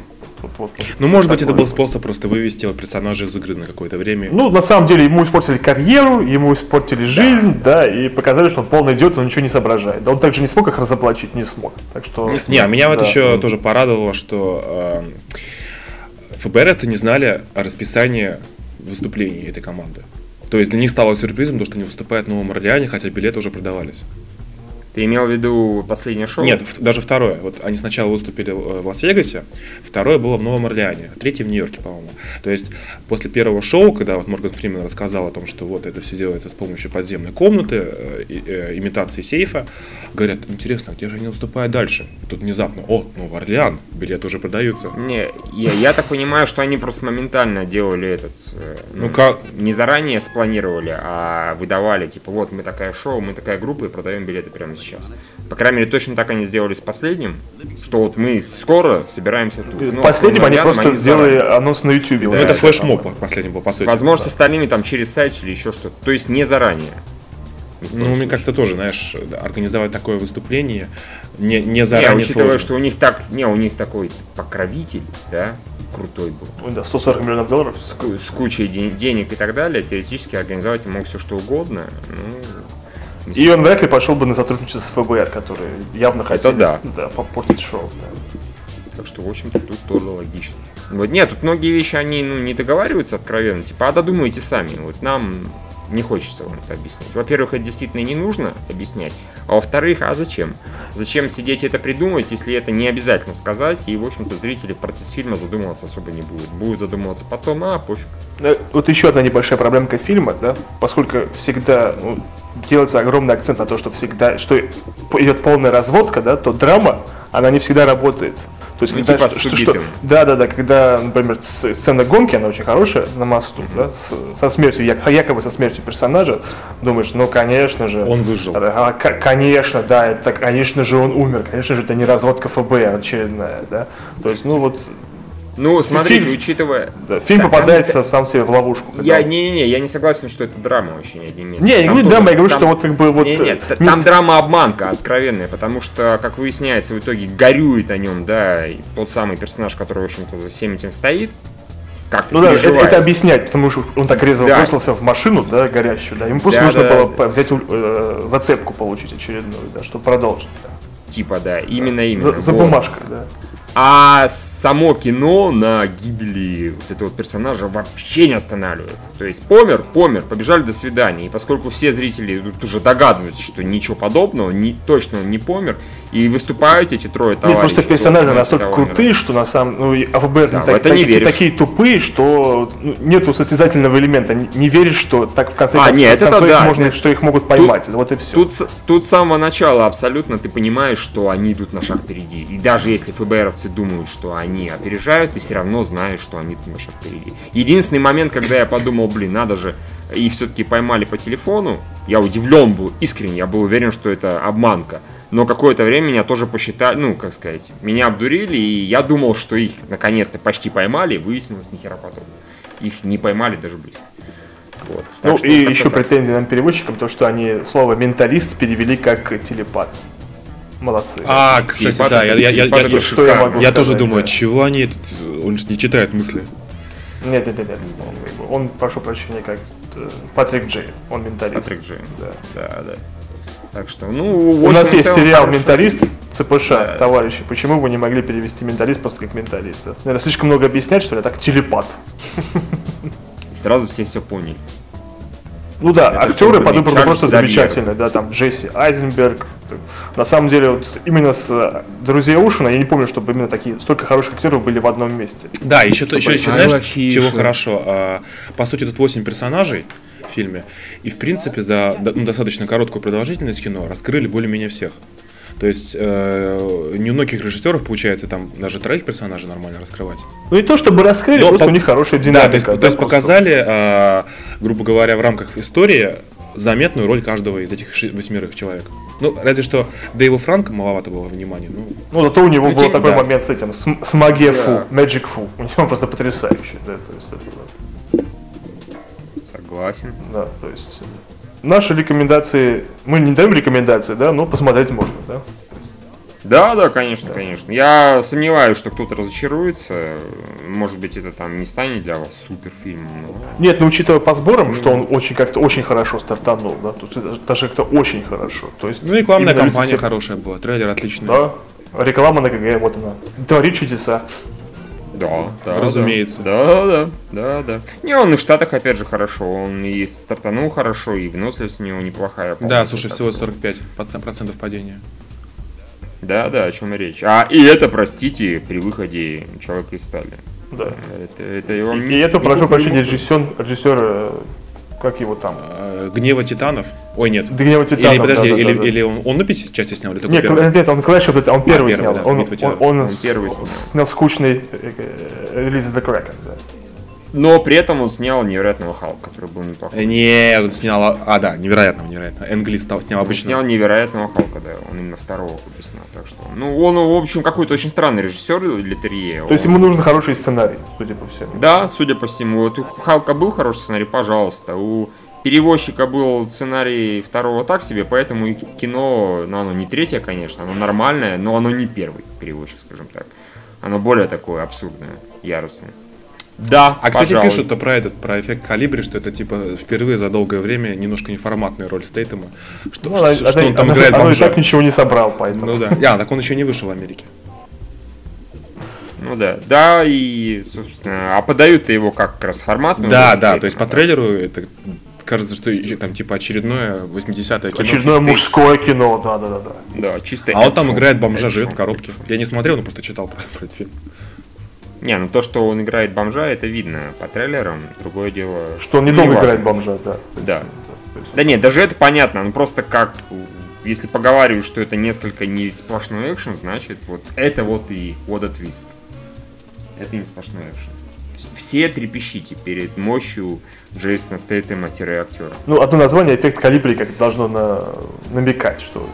Тут вот. Ну, может быть, это был способ просто вывести его персонажа из игры на какое-то время. Ну, на самом деле, ему испортили карьеру, ему испортили жизнь, да, и показали, что он полный идиот, он ничего не соображает. Да он также не смог их разоблачить, не смог. Так что. Не, а меня вот да. еще тоже порадовало, что э, ФБРцы не знали о расписании выступлений этой команды. То есть для них стало сюрпризом то, что они выступают в Новом Орлеане, хотя билеты уже продавались. Ты имел в виду последнее шоу? Нет, в- даже второе. Вот они сначала выступили э, в Лас-Вегасе, второе было в Новом Орлеане, а третье в Нью-Йорке, по-моему. То есть после первого шоу, когда вот Морган Фримен рассказал о том, что вот это все делается с помощью подземной комнаты, э, э, имитации сейфа, говорят, интересно, а где же они выступают дальше? И тут внезапно, о, Новый Орлеан, билеты уже продаются. Не, я, я так понимаю, что они просто моментально делали этот... э, Ну, как- Не заранее спланировали, а выдавали, типа, вот мы такая шоу, мы такая группа и продаем билеты прямо сейчас. По крайней мере, точно так они сделали с последним, что вот мы скоро собираемся тут. Ну, последнем с они просто Орлеаном сделали заранее. анонс на YouTube. Ну, Да, это это флешмоб последний был, по сути. Возможно, с остальными там через сайт или еще что-то. То есть не заранее. Ну, мне как-то тоже, знаешь, организовать такое выступление, не, не Не, заранее учитывая, сложно. что у них так, не, у них такой покровитель, да, крутой был, Ой, да, 140 миллионов долларов. с, с кучей ден- денег и так далее, теоретически организовать мог все что угодно. Ну, И он вряд ли пошел бы на сотрудничество с ФБР, которые явно хотели да. попортить шоу. да. Так что, в общем-то, тут тоже логично. Вот нет, тут многие вещи, они ну, не договариваются откровенно. Типа, а додумайте сами. Вот нам не хочется вам это объяснять. Во-первых, это действительно не нужно объяснять. А во-вторых, а зачем? Зачем сидеть и это придумывать, если это не обязательно сказать, и, в общем-то, зрители в процесс фильма задумываться особо не будут. Будут задумываться потом, а пофиг. Э, Вот еще одна небольшая проблемка фильма, да, поскольку всегда ну, делается огромный акцент на то, что всегда, что идет полная разводка, да, то драма, она не всегда работает. То есть, Ну, когда типа что- что- да, да, да, когда, например, сцена гонки, она очень хорошая на мосту, да, с- со смертью, як- якобы со смертью персонажа, думаешь, ну, конечно же. Он выжил. А, к- конечно, да, это, конечно же, он умер, конечно же, это не разводка ФБР очередная, да. То есть, ну вот, Ну, смотрите, фильм- учитывая... да, фильм там попадается сам себе в ловушку. Я не-не-не, я не согласен, что это драма ни одним. Не, я не Там говорю драма, я говорю, там- что вот как бы вот... Не, э, нет, т- не- там драма обманка откровенная, потому что, как выясняется, в итоге горюет о нем, да, тот самый персонаж, который, в общем-то, за всем этим стоит, как-то Ну да, это, это объяснять, потому что он так резво Да. бросился в машину, да, горящую, да. Ему просто Да, нужно да, было да. взять э, зацепку получить очередную, да, чтобы продолжить. Да. Типа, да, именно, именно. За, за вот. бумажкой, да. А само кино на гибели вот этого персонажа вообще не останавливается. То есть помер, помер, побежали до свидания. И поскольку все зрители тут уже догадываются, что ничего подобного, не, точно он не помер, и выступают эти трое Нет, товарищей. просто персонажи настолько не крутые, что на самом ну, и АФБР Да, не в так- не так- веришь. такие тупые, что ну, нету состязательного элемента. Не, не веришь, что так в конце А, концов, нет, в конце это их да. можно, что их могут поймать. вот и все. Тут, тут с самого начала абсолютно ты понимаешь, что они идут на шаг впереди. И даже если ФБРовцы думают, что они опережают, ты все равно знаешь, что они идут на шаг впереди. Единственный момент, когда я подумал, блин, надо же, и все-таки поймали по телефону, я удивлен был, искренне, я был уверен, что это обманка. Но какое-то время меня тоже посчитали, ну, как сказать, меня обдурили, и я думал, что их наконец-то почти поймали, выяснилось, ни хера подобного. Их не поймали даже близко. Вот. Так Ну что и еще так. претензии нам переводчикам, то, что они слово менталист перевели как телепат. Молодцы. А, кстати, Телепат да, я, я, я, я- что я могу я тоже сказать, думаю, да. чего они, этот, он же не читает мысли. Нет, нет, нет, нет. Он, он, прошу прощения, как э, Патрик Джей. Он менталист. Патрик Джей. Да. Да, да. Так что, ну, У нас есть сериал хорошо. «Менталист» ЦПШ, Да. товарищи. Почему вы не могли перевести «Менталист» просто как «Менталист»? да? Наверное, слишком много объяснять, что ли? А Так, телепат. И сразу все все поняли. Ну да, Это актеры чтобы по выбору просто замечательные, да, там Джесси Айзенберг. На самом деле, вот именно с э, «Друзей Ушина» я не помню, чтобы именно такие, столько хороших актеров были в одном месте. Да, еще, то- еще, еще знаешь, чего хорошо? А, по сути, тут 8 персонажей в фильме, и, в принципе, за ну, достаточно короткую продолжительность кино раскрыли более-менее всех. То есть, э, не у многих режиссеров получается там даже троих персонажей нормально раскрывать. Ну не то чтобы раскрыли, Но просто по- у них хорошая Да, динамика. то есть, да, то есть просто. показали, а, грубо говоря, в рамках истории заметную роль каждого из этих ши- восьмерых человек. Ну, разве что Дэйву Франко маловато было внимания. Ну, Ну, зато у него Ну, был типа, такой да. момент с этим, с, с магией Да. фу, Magic Фу. У него просто потрясающий, да, то есть, это, Согласен. да, то есть, наши рекомендации, мы не даем рекомендации, да, но посмотреть можно, да. Да, да, конечно, конечно. Я сомневаюсь, что кто-то разочаруется. Может быть, это там не станет для вас суперфильмом, но... Нет, ну учитывая по сборам, что он очень как-то очень хорошо стартанул, да, тут даже как-то очень хорошо. То есть, ну рекламная именно кампания все- хорошая была, трейлер отличный. Да, реклама на КГ, вот она. Творит чудеса. Да, да. Разумеется. Да, да, да, да. Не, он и в Штатах, опять же, хорошо. Он и стартанул хорошо, и выносливость у него неплохая. Да, слушай, всего что- 45 процент- процентов падения. Да, да, о чем и речь. А и это, простите, при выходе Человека из стали. Да. Это, это его И это, прошу прощения, режиссер, режиссер, как его там? А, Гнева титанов. Ой, нет. Гнева титанов. или подожди, да, да, или, да, да. или он, он на пяти части снял, или только Нет, первый? нет, он Clash of the- он первый первый, снял. да, он, «Битва он, титанов». он Он первый снял. снял скучный э, э, релиз The Kraken, да. Но при этом он снял невероятного Халка, который был неплохой. Э, Нет, он снял... А, да, невероятно, невероятно. Энгли стал, снял Он обычно. снял невероятного Халка, да. Он именно второго выпускал, так что. Ну, он, в общем, какой-то очень странный режиссер Литерье. То есть ему нужен хороший сценарий, судя по всему. Да, судя по всему. Вот у Халка был хороший сценарий, пожалуйста. У перевозчика был сценарий второго так себе, поэтому и кино, ну оно не третье, конечно, оно нормальное, но оно не первый перевозчик, скажем так. Оно более такое абсурдное, яростное. Да, А, кстати, пожалуй. пишут про этот, про эффект калибри, что это типа впервые за долгое время немножко неформатная роль Стейтема. Что, Ну, что- она- что он там она- играет и бомжа. так ничего не собрал, поэтому. Ну да. А, так он еще не вышел в Америке. Ну да, да, и, собственно, а подают-то его как раз форматную. Да, роль да, Стейтема, то есть по трейлеру это кажется, что там типа очередное 80-е кино. Очередное мужское кино, да, да, да, да. Да, чисто. А он там играет бомжа, живет в коробке. Я не смотрел, но просто читал про, про этот фильм. Не, ну то, что он играет бомжа, это видно по трейлерам. Другое дело. Что он не ну, дома играет бомжа, да. Да. Да нет, даже это понятно. Ну просто как, если поговариваю, что это несколько не сплошной экшен, значит вот это вот и a Twist. Это не сплошной экшен. Все трепещите перед мощью Джейсона Стейтема-актера. Ну, одно название эффект калибри как должно на, намекать, что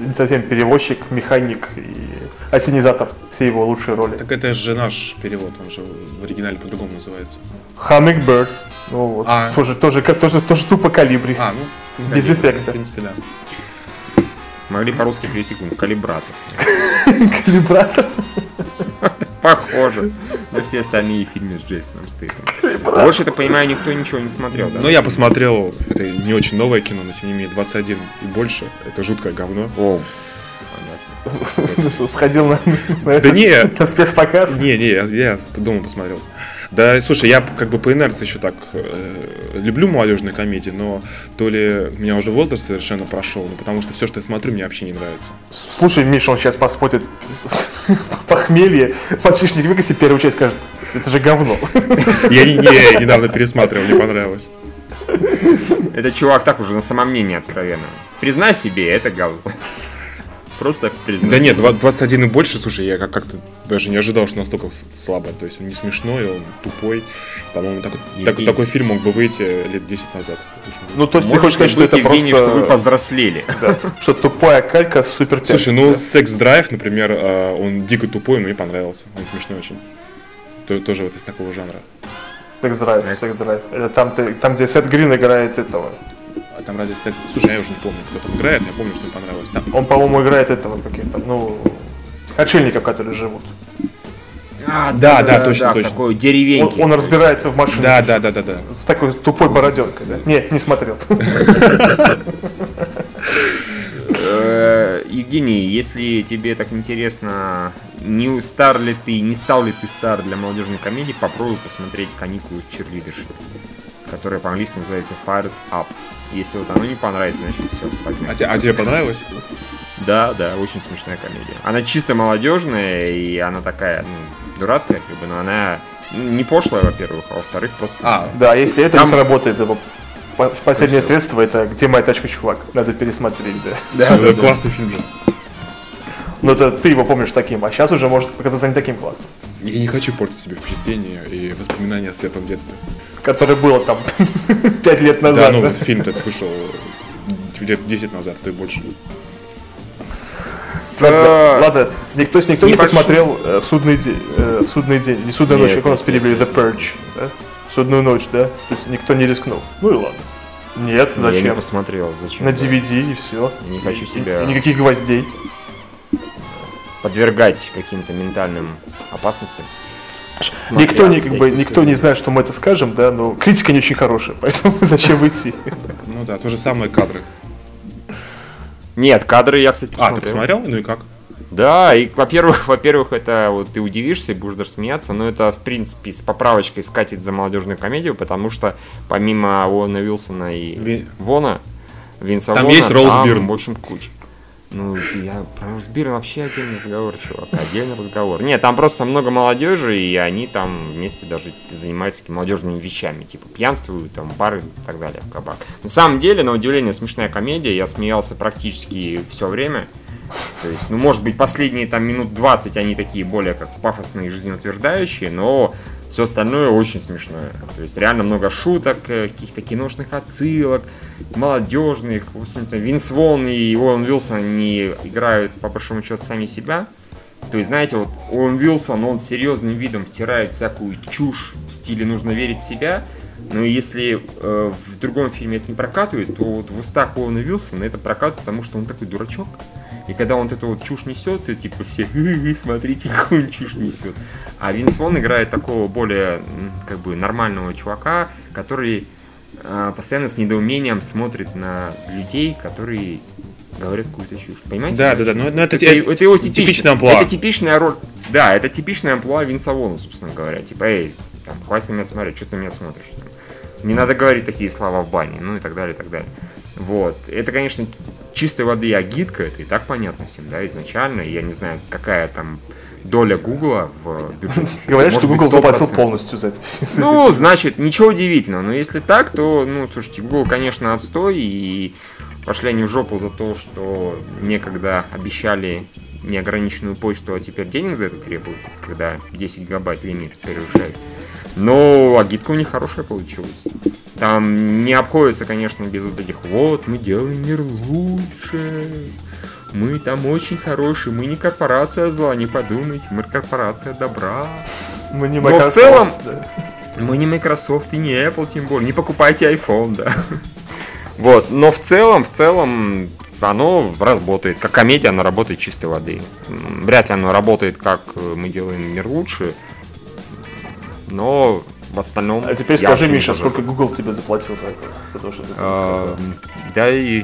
не совсем перевозчик, механик и осенизатор все его лучшие роли. Так это же наш перевод, он же в оригинале по-другому называется. Hummingbird, ну вот, А. тоже, тоже, тоже, тоже тупо калибри. А, ну, Без в эффекта. принципе, да. Могли по-русски перевести калибратор. Калибратор. Похоже на все остальные фильмы с Джейсоном Стейтемом. Больше, это понимаю, никто ничего не смотрел, да? Но я посмотрел, это не очень новое кино, но тем не менее 21 и больше. Это жуткое говно. О, понятно. Ну Сходил на, на, Да не, на спецпоказ. не, не, я, я дома посмотрел. Да, слушай, я как бы по инерции еще так э, люблю молодежные комедии, но то ли у меня уже возраст совершенно прошел, ну, потому что все, что я смотрю, мне вообще не нравится. Слушай, Миша, он сейчас посмотрит похмелье, мальчишник выкоси первую часть, скажет, это же говно. Я, не- недавно пересматривал, мне понравилось. Этот чувак так уже на самомнение откровенно. Признай себе, это говно. Просто признай. Да нет, два- 21 и больше, слушай, я как- как-то даже не ожидал, что настолько слабо. То есть он не смешной, он тупой. По-моему, такой, так- Евгений. такой фильм мог бы выйти лет 10 назад. Ну, то есть ты хочешь сказать, что это Евгений, просто... что вы повзрослели. да, что тупая калька супер Слушай, ну да? секс-драйв, например, э, он дико тупой, но мне понравился. Он смешной очень. То- Тоже вот из такого жанра. Секс-драйв, Секс. секс-драйв. Это там, ты- там, где Сет Грин играет этого. Там разве. Слушай, я уже не помню, кто там играет, но я помню, что мне понравилось. Там... Он, по-моему, играет этого каких-то, ну, отшельников, которые живут. А, Да, да, точно, точно. Такой Он, деревеньки. он разбирается в машине. Да, да, да, да, да. С такой тупой бороденкой, да? Нет, не смотрел. Э, Евгений, если тебе так интересно, не стар ли ты, не стал ли ты стар для молодежной комедии, попробуй посмотреть «Каникулы в черлидерши», которая по-английски называется Fired Up. Если вот оно не понравится, значит все, А, те- а тебе понравилось? Да, да, очень смешная комедия. Она чисто молодежная, и она такая, ну, дурацкая, как бы, но она ну, не пошлая, во-первых, а во-вторых, просто... А, Да, если это Там- не сработает, по- последнее всё. средство это «Где моя тачка, чувак?» Надо пересмотреть, да. да, да, классный фильм же. Но это ты его помнишь таким, а сейчас уже может показаться не таким классным. Я не хочу портить себе впечатление и воспоминания о светлом детстве. Которое было там пять лет Да, назад. ну да? вот фильм этот вышел лет 10 назад, а то и больше. С, Ладно, ладно, с- никто, с никто не посмотрел э, судный день, э, судный день, не судная Нет, ночь, как у нас нет, перевели, The Purge, да? Судную ночь, да? То есть никто не рискнул. Ну и ладно. Нет, Я не зачем? посмотрел, зачем? На да. DVD и все. Не хочу себя- никаких гвоздей. Подвергать каким-то ментальным опасностям. Смотря никто не, как бы, никто не знает, что мы это скажем, да, но критика не очень хорошая, поэтому зачем идти? Ну да, то же самое кадры. Нет, кадры я, кстати, А, посмотрел. ты посмотрел? Ну и как? Да, и, во-первых, во-первых, это вот ты удивишься и будешь даже смеяться, но это, в принципе, с поправочкой скатит за молодежную комедию, потому что помимо Уона Вилсона и Ви- Вона, Винса Там Вона, есть Роуз там, Бирн. в общем, куча. Ну, я про Бирн вообще отдельный разговор, чувак, отдельный разговор. Нет, там просто много молодежи, и они там вместе даже занимаются молодежными вещами, типа пьянствуют, там, бары и так далее, в кабак. На самом деле, на удивление, смешная комедия, я смеялся практически все время. То есть, ну, может быть, последние там минут 20 они такие более как пафосные жизнеутверждающие, но все остальное очень смешное. То есть, реально много шуток, э, каких-то киношных отсылок, молодежных. В общем-то, Винс Вон и Оуэн Вилсон, они играют, по большому счету, сами себя. То есть, знаете, вот Оуэн Вилсон, он серьезным видом втирает всякую чушь в стиле «нужно верить в себя», Но если э, в другом фильме это не прокатывает, то вот в устах Уоллена Вилсона это прокатывает, потому что он такой дурачок. И когда он эту вот чушь несет, и типа все, смотрите, какую он чушь несет. А Винс Вон играет такого более, как бы, нормального чувака, который э, постоянно с недоумением смотрит на людей, которые говорят какую-то чушь. Понимаете? Да, да, да. Ну, ну это, это, это, это его типичная, типичная амплуа. Это типичная роль. Да, это типичная амплуа Винса Вона, собственно говоря. Типа, эй, там, хватит на меня смотреть, что ты на меня смотришь. Там. Не надо говорить такие слова в бане, ну и так далее, и так далее. Вот. Это, конечно, чистой воды агитка, это и так понятно всем, да, изначально. Я не знаю, какая там доля Гугла в бюджете. Говорят, что Google заплатил 100%. полностью за это. Ну, значит, ничего удивительного. Но если так, то, ну, слушайте, Google, конечно, отстой, и пошли они в жопу за то, что некогда обещали неограниченную почту, а теперь денег за это требуют, когда 10 гигабайт лимит превышается. Но агитка у них хорошая получилась. Там не обходится, конечно, без вот этих вот, мы делаем мир лучше, мы там очень хорошие, мы не корпорация зла, не подумайте, мы корпорация добра. Мы не Но в Microsoft, целом- да. Мы не Microsoft и не Apple, тем более. Не покупайте iPhone, да. Вот, но в целом, в целом, оно работает. Как комедия, оно работает чистой воды. Вряд ли оно работает, как э, мы делаем мир лучше. Но в остальном... А теперь скажи, Миша, сколько Google тебе заплатил за это? За то, что ты А, Да, и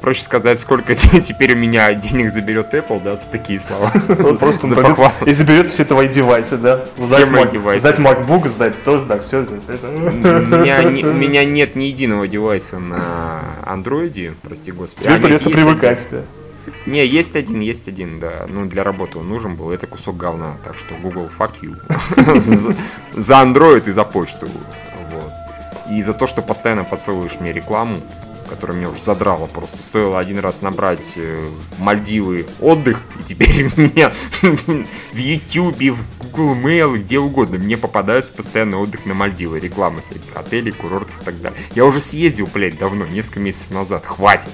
проще сказать, сколько теперь у меня денег заберет Apple, да, за такие слова. Вот Просто За и заберет все твои девайсы, да? Все мои девайсы. Сдать MacBook, сдать тоже, да, все. У меня, не- у меня нет ни единого девайса на андроиде, прости господи. Тебе А, придется привыкать, да. Не, есть один, есть один, да. Ну, для работы он нужен был. Это кусок говна. Так что Google, fuck you. За- Android и за почту. Вот. И за то, что постоянно подсовываешь мне рекламу, которая меня уже задрала просто. Стоило один раз набрать э, Мальдивы отдых, и теперь меня в YouTube, в Google Mail, где угодно мне попадается постоянно отдых на Мальдивы, реклама всяких отелей, курортов и так далее. Я уже съездил, блядь, давно, несколько месяцев назад, хватит.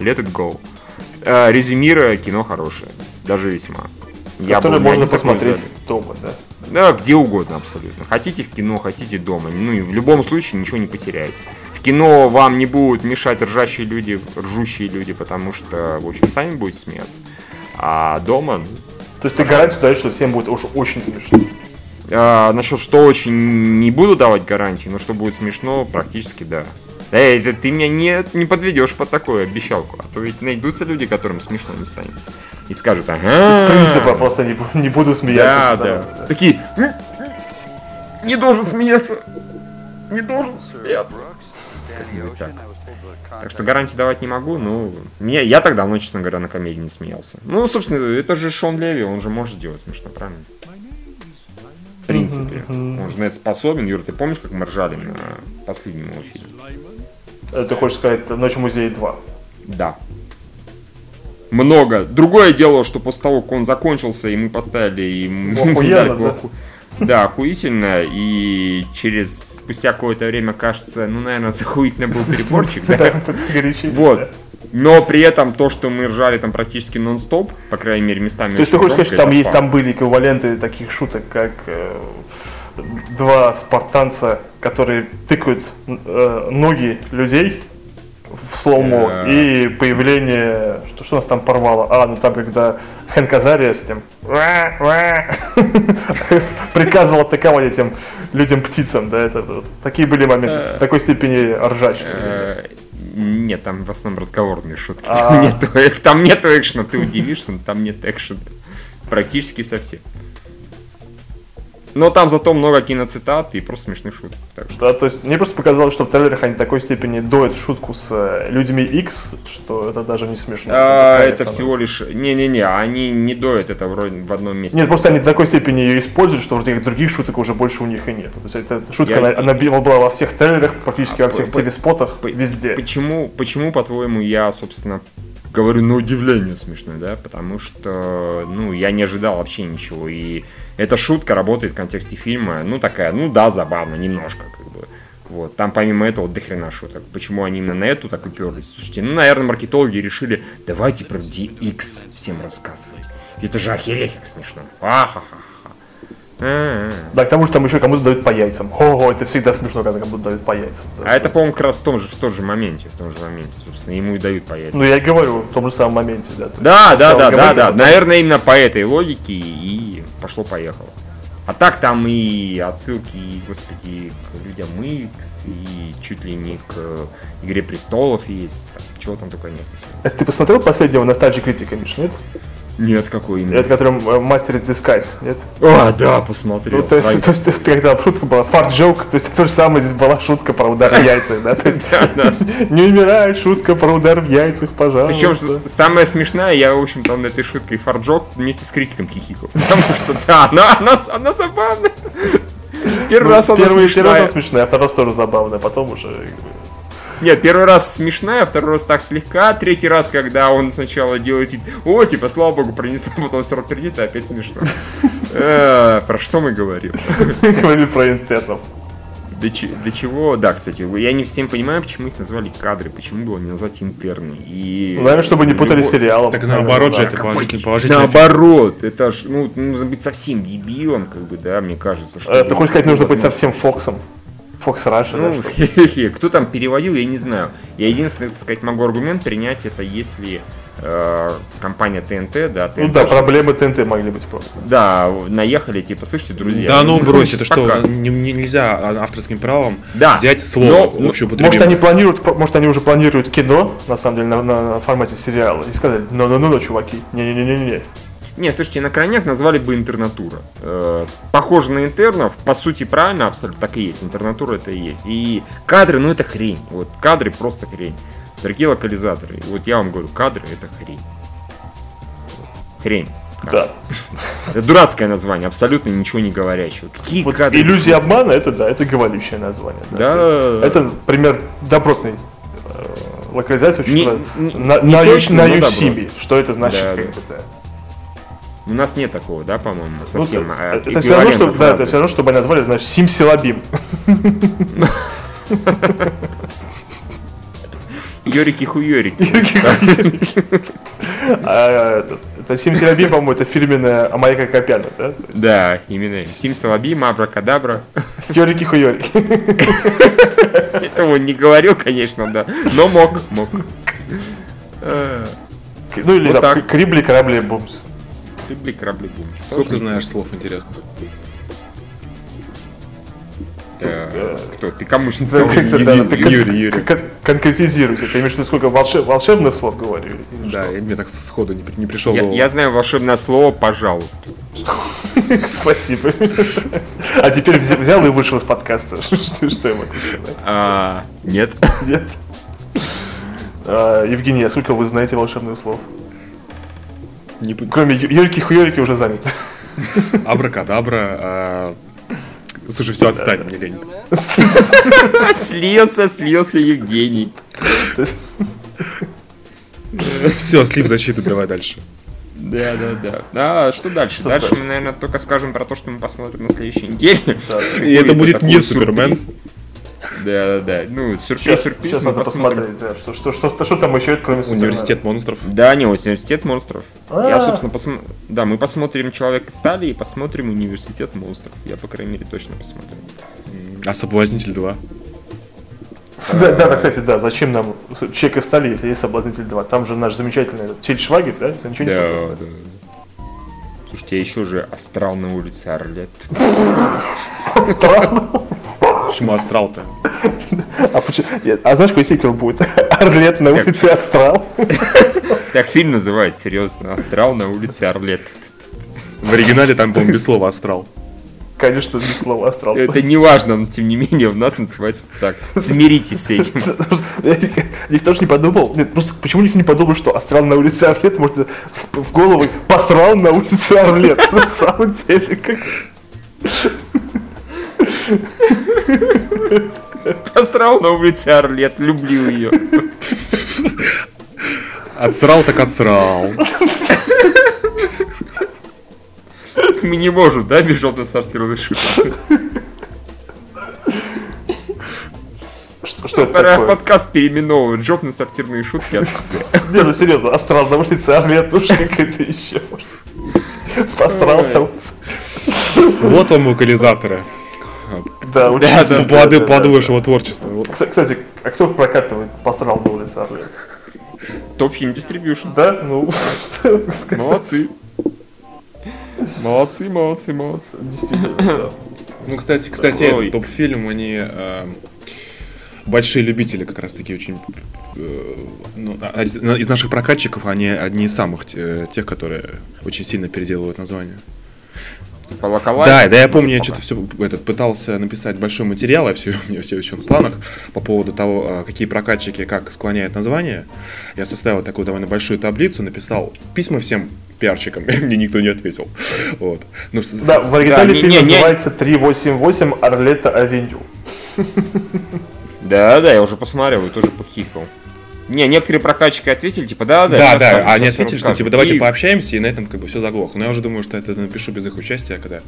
Let it go. Э, резюмируя, кино хорошее, даже весьма. Я не можно посмотреть дома, да. Да, где угодно абсолютно. Хотите в кино, хотите дома. Ну и в любом случае ничего не потеряете. В кино вам не будут мешать ржащие люди, ржущие люди, потому что, в общем, сами будете смеяться. А дома, ну, То есть ты гарантию даешь, что всем будет уж очень смешно. а, насчет что очень не буду давать гарантии, но что будет смешно, практически да. Эй, ты, меня не, не подведешь под такую обещалку, а то ведь найдутся люди, которым смешно не станет. И скажут, ага. С принципа просто не, не буду Да, смеяться. да. Такие, «М, не должен смеяться. Не должен смеяться. Так. Так что гарантии давать не могу, но меня, я так давно, честно говоря, на комедии не смеялся. Ну, собственно, это же Шон Леви, он же может делать смешно, правильно? В принципе. Он же на это способен. Юра, ты помнишь, как мы ржали на последнем его фильме? Э, Ты хочешь сказать «Ночь в музее 2». Да. Много. Другое дело, что после того, как он закончился, и мы поставили Ну, охуенно, да? Да, охуительно. И через спустя какое-то время кажется, ну, наверное, захуительно был переборчик, да? Вот. Но при этом то, что мы ржали там практически нон-стоп, по крайней мере, местами То есть ты хочешь сказать, что там есть, там были эквиваленты таких шуток, как э, два спартанца, которые тыкают э, ноги людей в слоумо, Э. и появление, что, что нас там порвало? А, ну там, когда Хэнк Азария с этим приказывал атаковать этим людям-птицам, да, это вот. Такие были моменты, в такой степени ржачные. Э, Нет, там в основном разговорные шутки. А. Там нету экшена, ты удивишься, но там нет экшена. Практически совсем. Но там зато много киноцитат и просто смешных шуток. Так что Да, то есть мне просто показалось, что в трейлерах они в такой степени доят шутку с э, людьми X, что это даже не смешно. а, Это становится. всего лишь... Не-не-не, они не доят это вроде в одном месте. Нет, просто они до такой степени ее используют, что вроде других шуток уже больше у них и нет. То есть эта шутка, Я- она, она была во всех трейлерах, практически А, во всех по- телеспотах, по- везде. Почему, почему, по-твоему, я, собственно, говорю на удивление смешной, да? Потому что, ну, я не ожидал вообще ничего. И эта шутка работает в контексте фильма, ну, такая, ну, да, забавно, немножко, как бы. Вот, там помимо этого дохрена шуток. Почему они именно на эту так уперлись? Слушайте, ну, наверное, маркетологи решили, давайте про DX всем рассказывать. Это же охереть как смешно. Ахахаха. А, Да, к тому же там еще кому-то дают по яйцам. Ого, это всегда смешно, когда кому-то дают по яйцам. да. А это, по-моему, как раз в том же, в том же моменте, в том же моменте, собственно, ему и дают по яйцам. Ну, я и говорю, в том же самом моменте, да. Да, да, да, да, да. Наверное, именно по этой логике и пошло-поехало. А так там и отсылки, и, господи, к людям Икс, и чуть ли не к Игре престолов есть. Чего там только нет. Это ты посмотрел последнего Nostalgia критика, Миш, нет? Нет, какой именно. Это которым Master Disguise, нет? А, да, посмотрел. Ну, то есть, то есть, то есть, когда шутка была, фарт джок, то есть то же самое здесь была шутка про удар в яйца, да? То есть, не умирай, шутка про удар в яйцах, пожалуйста. Причем самое смешное, я, в общем-то, над этой шуткой Фарджок вместе с критиком хихикал. Потому что, да, она, она, она забавная. Первый раз она Ну, Первый, смешная. раз смешная, а второй раз тоже забавная, потом уже... Нет, первый раз смешная, второй раз так слегка, третий раз, когда он сначала делает о, типа, слава богу, пронесло, потом все равно пердит, и опять смешно. Э, Про что мы говорим? Говорили про интернов. До, че- до чего? Да, кстати, я не всем понимаю, почему их назвали кадры, почему было не назвать интерны. И... Наверное, чтобы не путали Любо- сериалом. Так наоборот же, это положительный, положительный. Наоборот, это ж, ну, нужно быть совсем дебилом, как бы, да, мне кажется, что... Ты хочешь сказать, нужно быть совсем. Фоксом? Фокс Раша, да? Ну, что- хе-хе-хе, кто там переводил, я не знаю. Я единственное, так сказать, могу аргумент принять, это если э, компания ТНТ, да, Ну ТНТ, да, проблемы ТНТ могли быть просто. да, наехали, типа, слышите, друзья. Да ну брось, это что, не- не- нельзя авторским правом Да. взять слово Но- общее Может, они планируют, может, они уже планируют кино, на самом деле, на, на формате сериала, и сказали, ну-ну-ну, чуваки, не-не-не-не-не. Не, слушайте, на крайняк назвали бы интернатура. Э, похоже на интернов, по сути, правильно, абсолютно так и есть. Интернатура это и есть. И кадры, ну это хрень. Вот кадры просто хрень. Дорогие локализаторы, вот я вам говорю, кадры это хрень. Хрень. Да. Это дурацкое название, абсолютно ничего не говорящее. Какие Вот кадры? иллюзия обмана, это да, это говорящее название. Да. Это пример добротной э, локализации, очень Не- на, не на, точно, на но Юсиме. Что это значит? Да, да. да. У нас нет такого, да, по-моему, Ну, совсем. это, а, это все равно, что, да, это все равно, чтобы они назвали, значит, Симсилабим. Йорики-хуйорики. А, это, это Симсилабим, по-моему, это фирменная Амайка Копяна, да? Да, именно. Сим Салабим, Абракадабра. Йорики хуйорики. Этого не говорил, конечно, да. Но мог, мог. Ну или Вот да, так. крибли, корабли, бумс. Люблю корабли бум. Сколько ты знаешь слов, интересно? Э, Кто? Ты кому Юрий, Юрий, Юрий. кон- Конкретизируйте. Ты имеешь в виду, сколько волшеб- волшебных слов говорю? Да, и мне так сходу не, при- не пришел Я, я знаю волшебное слово «пожалуйста». Спасибо. А теперь взя- взял и вышел из подкаста. Что что я могу сказать? А, нет. Нет? А, Евгений, а сколько вы знаете волшебных слов? Не Кроме Ю- Юрики Хуёрики уже занят. Абракадабра. а, Слушай, все, отстань, мне лень. Слился, слился Евгений. Все, слив защиты, давай дальше. Да, да, да. А что дальше? Дальше мы, наверное, только скажем про то, что мы посмотрим на следующей неделе. И это будет не Супермен. Сюрприз. Да, да, да. Ну, Сейчас, сюрприз, сюрприз. сейчас надо посмотрим. посмотреть, да, что, что, что, что там еще есть, кроме Супермена. Университет монстров. Да, не, университет монстров. А. Я, собственно, посмотрю. Да, мы посмотрим Человек из стали и посмотрим Университет монстров. Я, по крайней мере, точно посмотрю. А Соблазнитель 2. Да, да, кстати, да, зачем нам и стали, если есть Соблазнитель 2? Там же наш замечательный Чель Швагер, да? Ты ничего не Да, помнишь? да. Слушайте, я еще же астрал на улице Орлет. Странно. Почему астрал-то? А, почему- а знаешь, какой сиквел будет? Орлет на улице Астрал. Так фильм называется, серьезно. Астрал на улице Орлет. В оригинале там, по-моему, без слова астрал. Конечно, без слова Астрал. Это не важно, но тем не менее у нас называется так. Смиритесь с этим. Никто же не подумал, нет, просто почему никто не подумал, что Астрал на улице Орлет может в, в голову посрал на улице Орлет. На самом деле, как... Астрал на улице Орлет. Люблю ее. Отсрал так отсрал. Мы не можем, да, без желто-сортированной шутки? Что, что это Пора такое? подкаст переименовывать. Жоп на сортирные шутки. от- Не, ну серьезно, Астрал на улице Орлет, уж какая-то еще. может. Астрал на улице. Вот вам локализаторы. Да, очень Да, да, да, да, Плоды, да, плоды да. вашего творчества. Кстати, а кто прокатывает пострал на улице Орлет? Топ-фильм Distribution. Да? Ну. Молодцы. Молодцы, молодцы, молодцы. Действительно, да. Ну, кстати, кстати, этот топ-фильм, они э, большие любители как раз-таки очень... э, ну, а- из, из наших прокатчиков они одни из самых те- тех, которые очень сильно переделывают название. Колокола. Да, да, я помню, я что-то все этот, пытался написать большой материал, я все, у меня все еще в планах по поводу того, а, какие прокатчики как склоняют название. Я составил такую довольно большую таблицу, написал письма всем пиарщикам, мне никто не ответил. Вот. Ну, Да, с- в оригинале не- фильм не- не- называется 388 Орлета Авеню. Да, да, я уже посмотрел и тоже похихикал. Не, некоторые прокатчики ответили, типа, да, да. Да, да, расскажу, они ответили, что типа давайте И, пообщаемся, и на этом как бы все заглохло. Но я уже думаю, что это напишу без их участия, когда.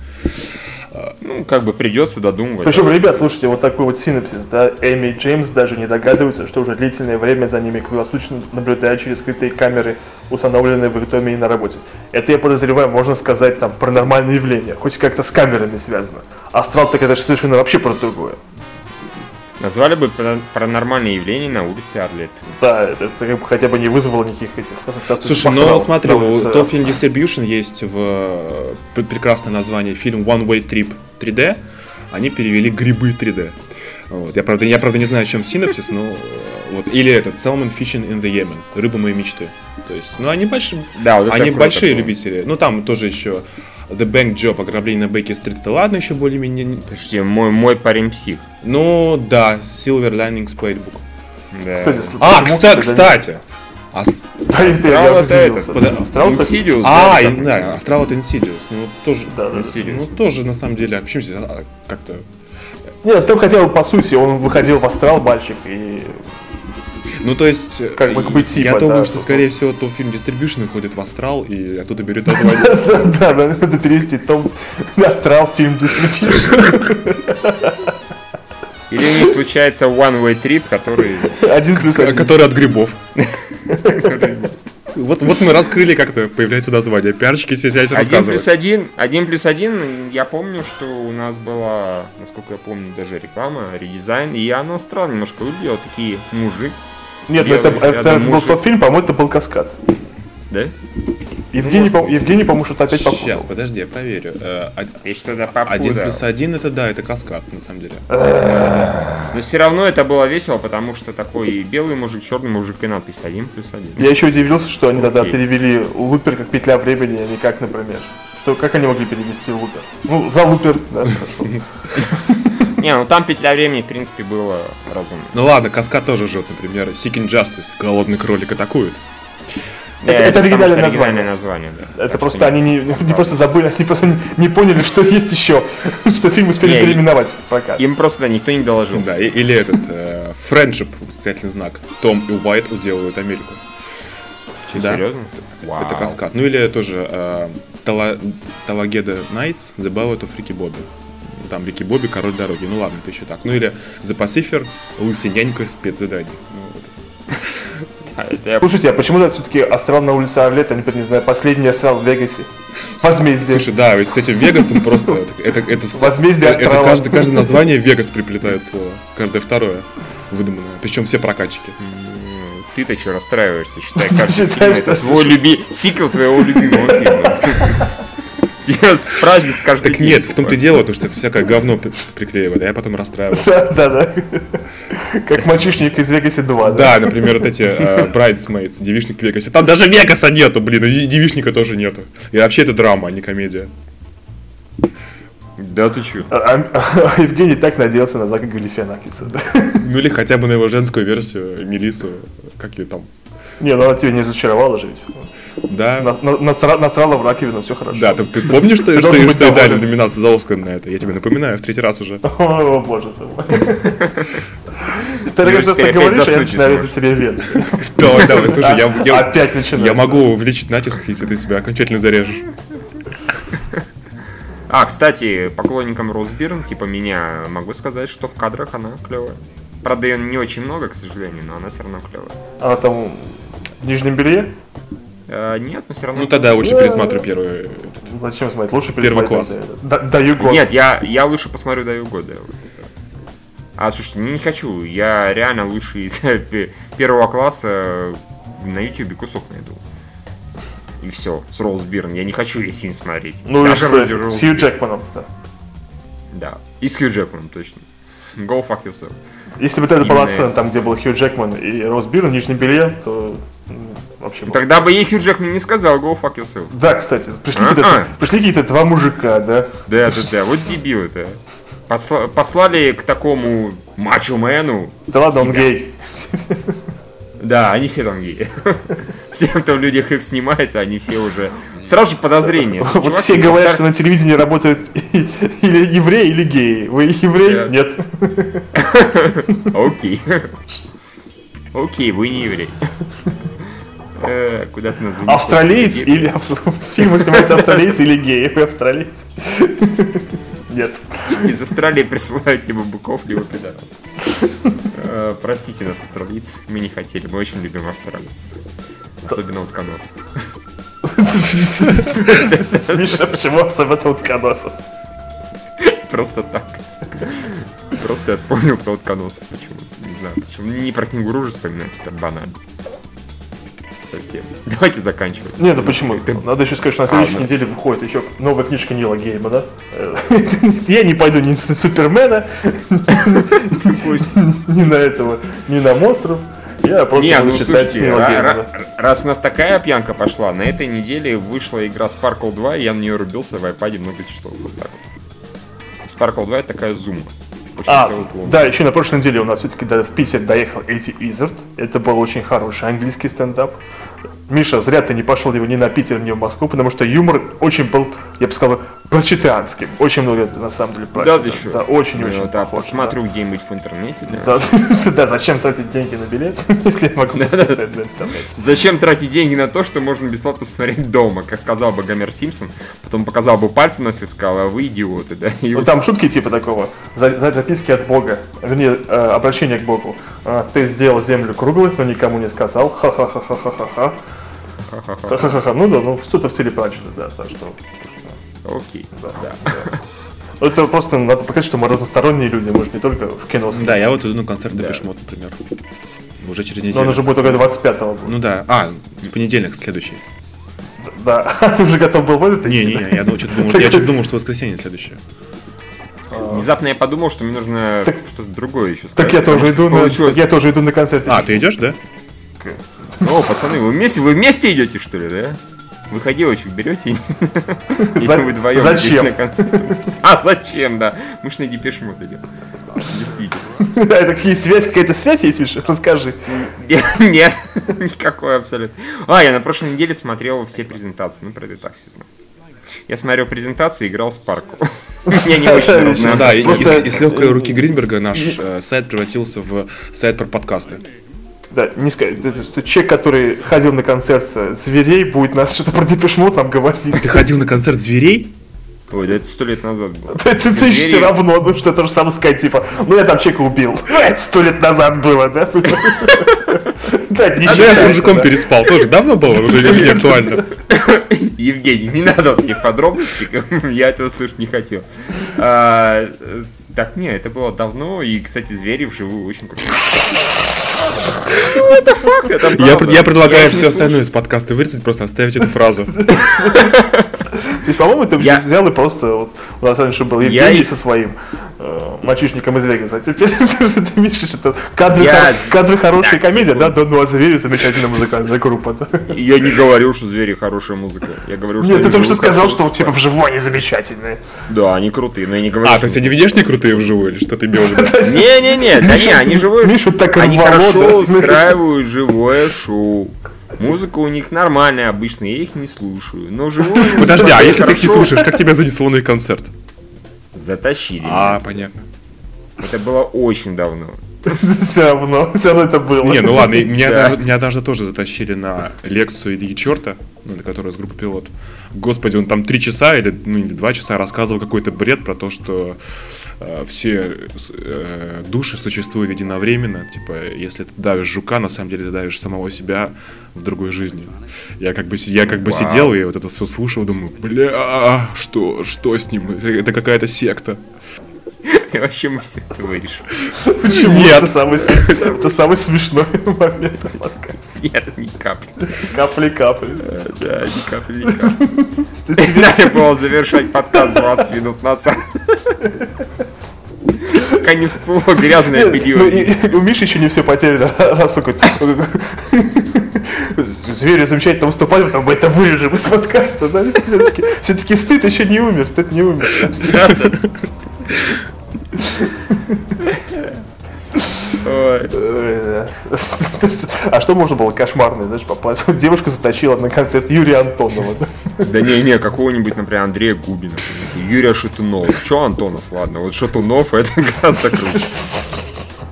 Ну, как бы придется додумывать. Причем, ребят, слушайте, вот такой вот синопсис, да, Эми и Джеймс даже не догадываются, что уже длительное время за ними круглосуточно наблюдают через скрытые камеры, установленные в их доме и на работе. Это, я подозреваю, можно сказать, там, паранормальное явление, хоть как-то с камерами связано. Астрал так это же совершенно вообще про другое. Назвали бы пара- паранормальные явления на улице Арлет. Да, это, это как бы хотя бы не вызвало никаких этих Слушай, ну Астралом. смотри, у Film Distribution есть в э, пр- прекрасное название фильм One Way Trip 3D. Они перевели грибы 3D. Вот. Я, правда, я, правда, не знаю, чем синопсис, но э, вот. Или этот Salmon Fishing in the Yemen. Рыба моей мечты. То есть, ну они большие. Да, вот Они большие было. любители. Ну там тоже еще The Bank Job, ограбление на Бейкер-стрит, это ладно, еще более-менее. не- Подожди, мой, мой парень псих. Ну да, Silver Linings Playbook. Да. Кстати, А, почему, кстати, я Астрал это этот, Астрал Insidious, А, да, Астрал это Insidious. Ну, тоже, Да. Insidious. ну, тоже, на самом деле, а почему здесь а, как-то... Нет, там хотя бы по сути, он выходил в астрал мальчик и Ну, то есть, Как бы- э, как бы типа, я думаю, да, что, что- скорее всего, Top Film Distribution уходит в Астрал и оттуда берет название. Да, надо перевести Top Астрал Film Distribution. Или не случается One Way Trip, который... Один плюс один. Который от грибов. Вот, вот мы раскрыли как-то, появляется название. Пиарщики все сядете Один плюс рассказывать. один, один плюс один, я помню, что у нас была, насколько я помню, даже реклама, редизайн, и оно странно немножко выглядело, такие мужик, Нет, ну это, это рядом был мужик. тот фильм, по-моему, это был каскад. да? Евгений, по- Евгений, по-моему, что-то опять Сейчас, попутал. подожди, я проверю. Э, од- И что-то попуда. Один плюс один это да, это каскад, на самом деле. Но все равно это было весело, потому что такой белый мужик, черный мужик и надпись один плюс один. Я еще удивился, что они тогда перевели лупер как петля времени, а не как, например. Что, как они могли перевести лупер? Ну, за лупер, да, хорошо. Не, ну там петля времени, в принципе, было разумно. Ну ладно, каскад тоже жжет, например, Seeking Justice, голодный кролик атакует. Это- Да, это потому оригинальное что название. оригинальное название, да. Это Так просто что они не, не просто забыли, они просто не, не поняли, что есть еще, что фильм успели Не, переименовать пока. Им просто никто не доложил. Да, или этот, э, Friendship, восклицательный знак. Том и Уайт уделывают Америку. да. Серьезно? Вау. Это каскад. Ну или тоже э, Тала- Талагеда Найтс, The Ballad of Рики Бобби. Там Рики Бобби, король дороги. Ну ладно, это еще так. Ну или The Pacifier, лысый нянька, спецзадание. Ну, вот. Это Слушайте, а почему все-таки астрал на улице Орлет, а не, не знаю, последний астрал в Вегасе? Возмездие. Слушай, да, ведь с этим Вегасом просто это, это, это, Возмездие это астрала. каждое, каждое название Вегас приплетает слово. Каждое второе выдуманное. Причем все прокатчики. М, Ты-то что расстраиваешься, считай, каждый фильм это твой люби... сиквел твоего любимого фильма. Праздник каждый Так день. нет, в том-то и дело, то, что это всякое говно при- приклеивает, а я потом расстраивался. Да, да, да. Как мальчишник из Вегасе 2, да? Да, например, вот эти э, Bridesmaids, девишник в Вегасе. Там даже Вегаса нету, блин, и девишника тоже нету. И вообще это драма, а не комедия. Да ты чё? А, а- а Евгений так надеялся на Зака Галифианакиса. да. Ну или хотя бы на его женскую версию, Мелису, как ее там. Не, ну она тебя не разочаровала же ведь. Да, На- на- настра- Насрала в раковину, все хорошо. да, ты, ты помнишь, что, что, что дали номинацию за Оскар на это? Я тебе напоминаю, в третий раз уже. О, боже ты мой. Ты что говоришь, а я начинаю сможешь. себе вены. Давай, давай, слушай, я, Опять начинается. я могу увеличить натиск, если ты себя окончательно зарежешь. А, кстати, поклонникам Росбирн, типа меня, могу сказать, что в кадрах она клевая. Правда, ее не очень много, к сожалению, но она все равно клевая. Она там в нижнем белье? Э, нет, но все равно. Ну тогда лучше пересмотрю первый этот Зачем смотреть? Лучше Первый класс. да, да. Да- Даю год. Нет, я, я лучше посмотрю «Даю год», да, вот это. А, слушайте, не, не хочу. Я реально лучше из пе- первого класса на ютубе кусок найду. И все, с Роллс Бирн. Я не хочу весь фильм смотреть. Ну, и Даже с, вроде с Роллс Хью. Джекманом. да. Да. И с Хью Джекманом, точно. Go fuck yourself. Если бы это была сцена, там, где был Хью Джекман и Рос Бирн в нижнем белье, то вообще... было. Тогда бы ей Хью Джекман не сказал Go fuck yourself. Да, кстати, пришли, А-а. какие-то, пришли какие-то два мужика, да? Да, да, да. Вот дебилы-то. Посла- послали к такому мачо-мену. Да ладно, он себя. гей. Да, они все там геи. Все, кто в людях их снимается, они все уже... Сразу же подозрение. Вот Чувак, все во говорят, втор- что на телевидении работают или евреи, или геи. Вы еврей? Нет. Нет. Окей. Окей, вы не еврей. Э, Куда ты нас занесло? Австралиец или... В фильме снимается австралиец или гей. Вы австралиец? Нет. Из Австралии присылают либо быков, либо пидорасов. Э, Простите нас, австралийцы. Мы не хотели, мы очень любим Австралию. Особенно утконос. Миша, почему особенно утконосов? Просто так. Просто я вспомнил про утконосов. Почему? Не знаю почему. Не про кенгуру же вспоминать, это банально. Совсем. Давайте заканчивать. Не, ну почему? Надо еще сказать, что на следующей Ладно. неделе выходит еще новая книжка Нила Геймана. Э, Я не пойду ни на Супермена, ни на этого, ни на монстров. Я просто Не, ну читать слушайте, Нила Геймана. ра- раз у нас такая пьянка пошла, на этой неделе вышла игра Sparkle 2, и я на нее рубился в iPad много часов. Вот так вот. Sparkle 2 это такая зум. Очень А, да, еще на прошлой неделе у нас все-таки в Питер доехал Эти Изерт. Это был очень хороший английский стендап. Okay. Миша, зря ты не пошел его ни на Питер, ни в Москву, потому что юмор очень был, я бы сказал, прочитанским. Очень много на самом деле Да, прочитан. ты что? Да, очень-очень. да, похож, посмотрю где-нибудь в интернете. да. Да, да, зачем тратить деньги на билет, если я могу на интернете? Зачем тратить деньги на то, что можно бесплатно смотреть дома, как сказал бы Гомер Симпсон, потом показал бы пальцем на все и сказал, а вы идиоты, да? И Ну там шутки типа такого, за, за записки от Бога, вернее, э, обращение к Богу. А, ты сделал землю круглой, но никому не сказал. Ха-ха-ха-ха-ха-ха. Ха-ха-ха. Ну да, ну что-то в стиле Пранчета, да, так что. Окей, Да, да. да. Это просто надо показать, что мы разносторонние люди, мы же не только в кино. Да, я вот иду на концерт Депешмот, например. Уже через Но неделю. он уже будет только 25-го. будет. Ну да. А, в понедельник следующий. Да. А ты уже готов был в этот Не-не-не, да? я ну, что-то думал, я что-то думал, что воскресенье следующее. Внезапно я подумал, что мне нужно что-то другое еще сказать. Так я тоже иду на, я тоже иду на концерт. А, ты идешь, да? О, пацаны, вы вместе, вы вместе идете, что ли, да? Выходилочек берете? Если вы вдвоем зачем? на концерт. А зачем, да? Мы ж на депешмот идем. Действительно. Это какие связь, какая-то связь есть, Миша? Расскажи. Нет, никакой абсолютно. А, я на прошлой неделе смотрел все презентации. Ну, про это так все знаю. Я смотрел презентации и играл в Спарку. Я не очень Ну разнообразный. да, и- Просто- и, с- и с легкой руки Гринберга наш э, сайт превратился в сайт про подкасты. Да, не сказать. Это, что человек, который ходил на концерт э, зверей, будет нас что-то про Депешмут нам говорить. Ты ходил на концерт зверей? Ой, да это сто лет назад было. Ты, ты, ты все равно, ну что то же самое сказать, типа, ну я там человека убил. Это сто лет назад было, да? Да, это не А я с мужиком да. переспал. Тоже давно было уже не актуально? Евгений, не надо вот таких подробностей, я этого слышать не хотел. Так, не, это было давно, и, кстати, звери вживую очень круто. Ну, это факт, это Я, предлагаю все остальное из подкаста вырезать, просто оставить эту фразу. Есть, по-моему, ты Я- взял и просто, вот, у нас раньше был Я Евгений и- со своим э, мальчишником из Вегаса, а теперь ты Миша, что кадры, Я- хор- кадры хорошая Так, комедия, да, да, ну а звери замечательная музыкальная группа. да. Я не говорю, что звери хорошая музыка. Я говорю, что Нет, ты только что сказал, что типа вживую они замечательные. Да, они крутые, но я не говорю, А, то есть они внешне крутые вживую, или что ты виду? Не-не-не, да не, они так Они да. хорошо устраивают живое шоу. Музыка у них нормальная обычно, я их не слушаю. Но живую Подожди, а если ты их не слушаешь, как тебя занесло на их концерт? Затащили. А, понятно. Это было очень давно. Все равно, все равно это было. Не, ну ладно, меня, Да. даже, меня даже тоже затащили на лекцию Ильи Черта, на которую с группы Пилот. Господи, он там три часа или, ну, или два часа рассказывал какой-то бред про то, что все э, души существуют единовременно. Типа, если ты давишь жука, на самом деле ты давишь самого себя в другой жизни. Я как бы, я как бы Вау. сидел и вот это все слушал, думаю, бля, что, что с ним? Это, какая-то секта. И вообще мы все это вырежем. Почему? Нет. Это самый, это самый смешной момент в подкасте. Нет, ни капли. Капли-капли. Да, ни капли, ни капли. Надо было завершать подкаст 20 минут назад. Пока не всплыло грязное Ну, белье. и- у Миши еще не все потеряно. Раз такой, Звери замечательно выступали, потом мы это вырежем из подкаста. да? Все-таки, все-таки стыд еще не умер, стыд не умер. Да. А что можно было кошмарное, знаешь, попасть? Девушка заточила на концерт Юрия Антонова. да? Да не, не, какого-нибудь, например, Андрея Губина, Юрия Шатунова. Че Антонов, ладно, вот Шатунов это гораздо круче.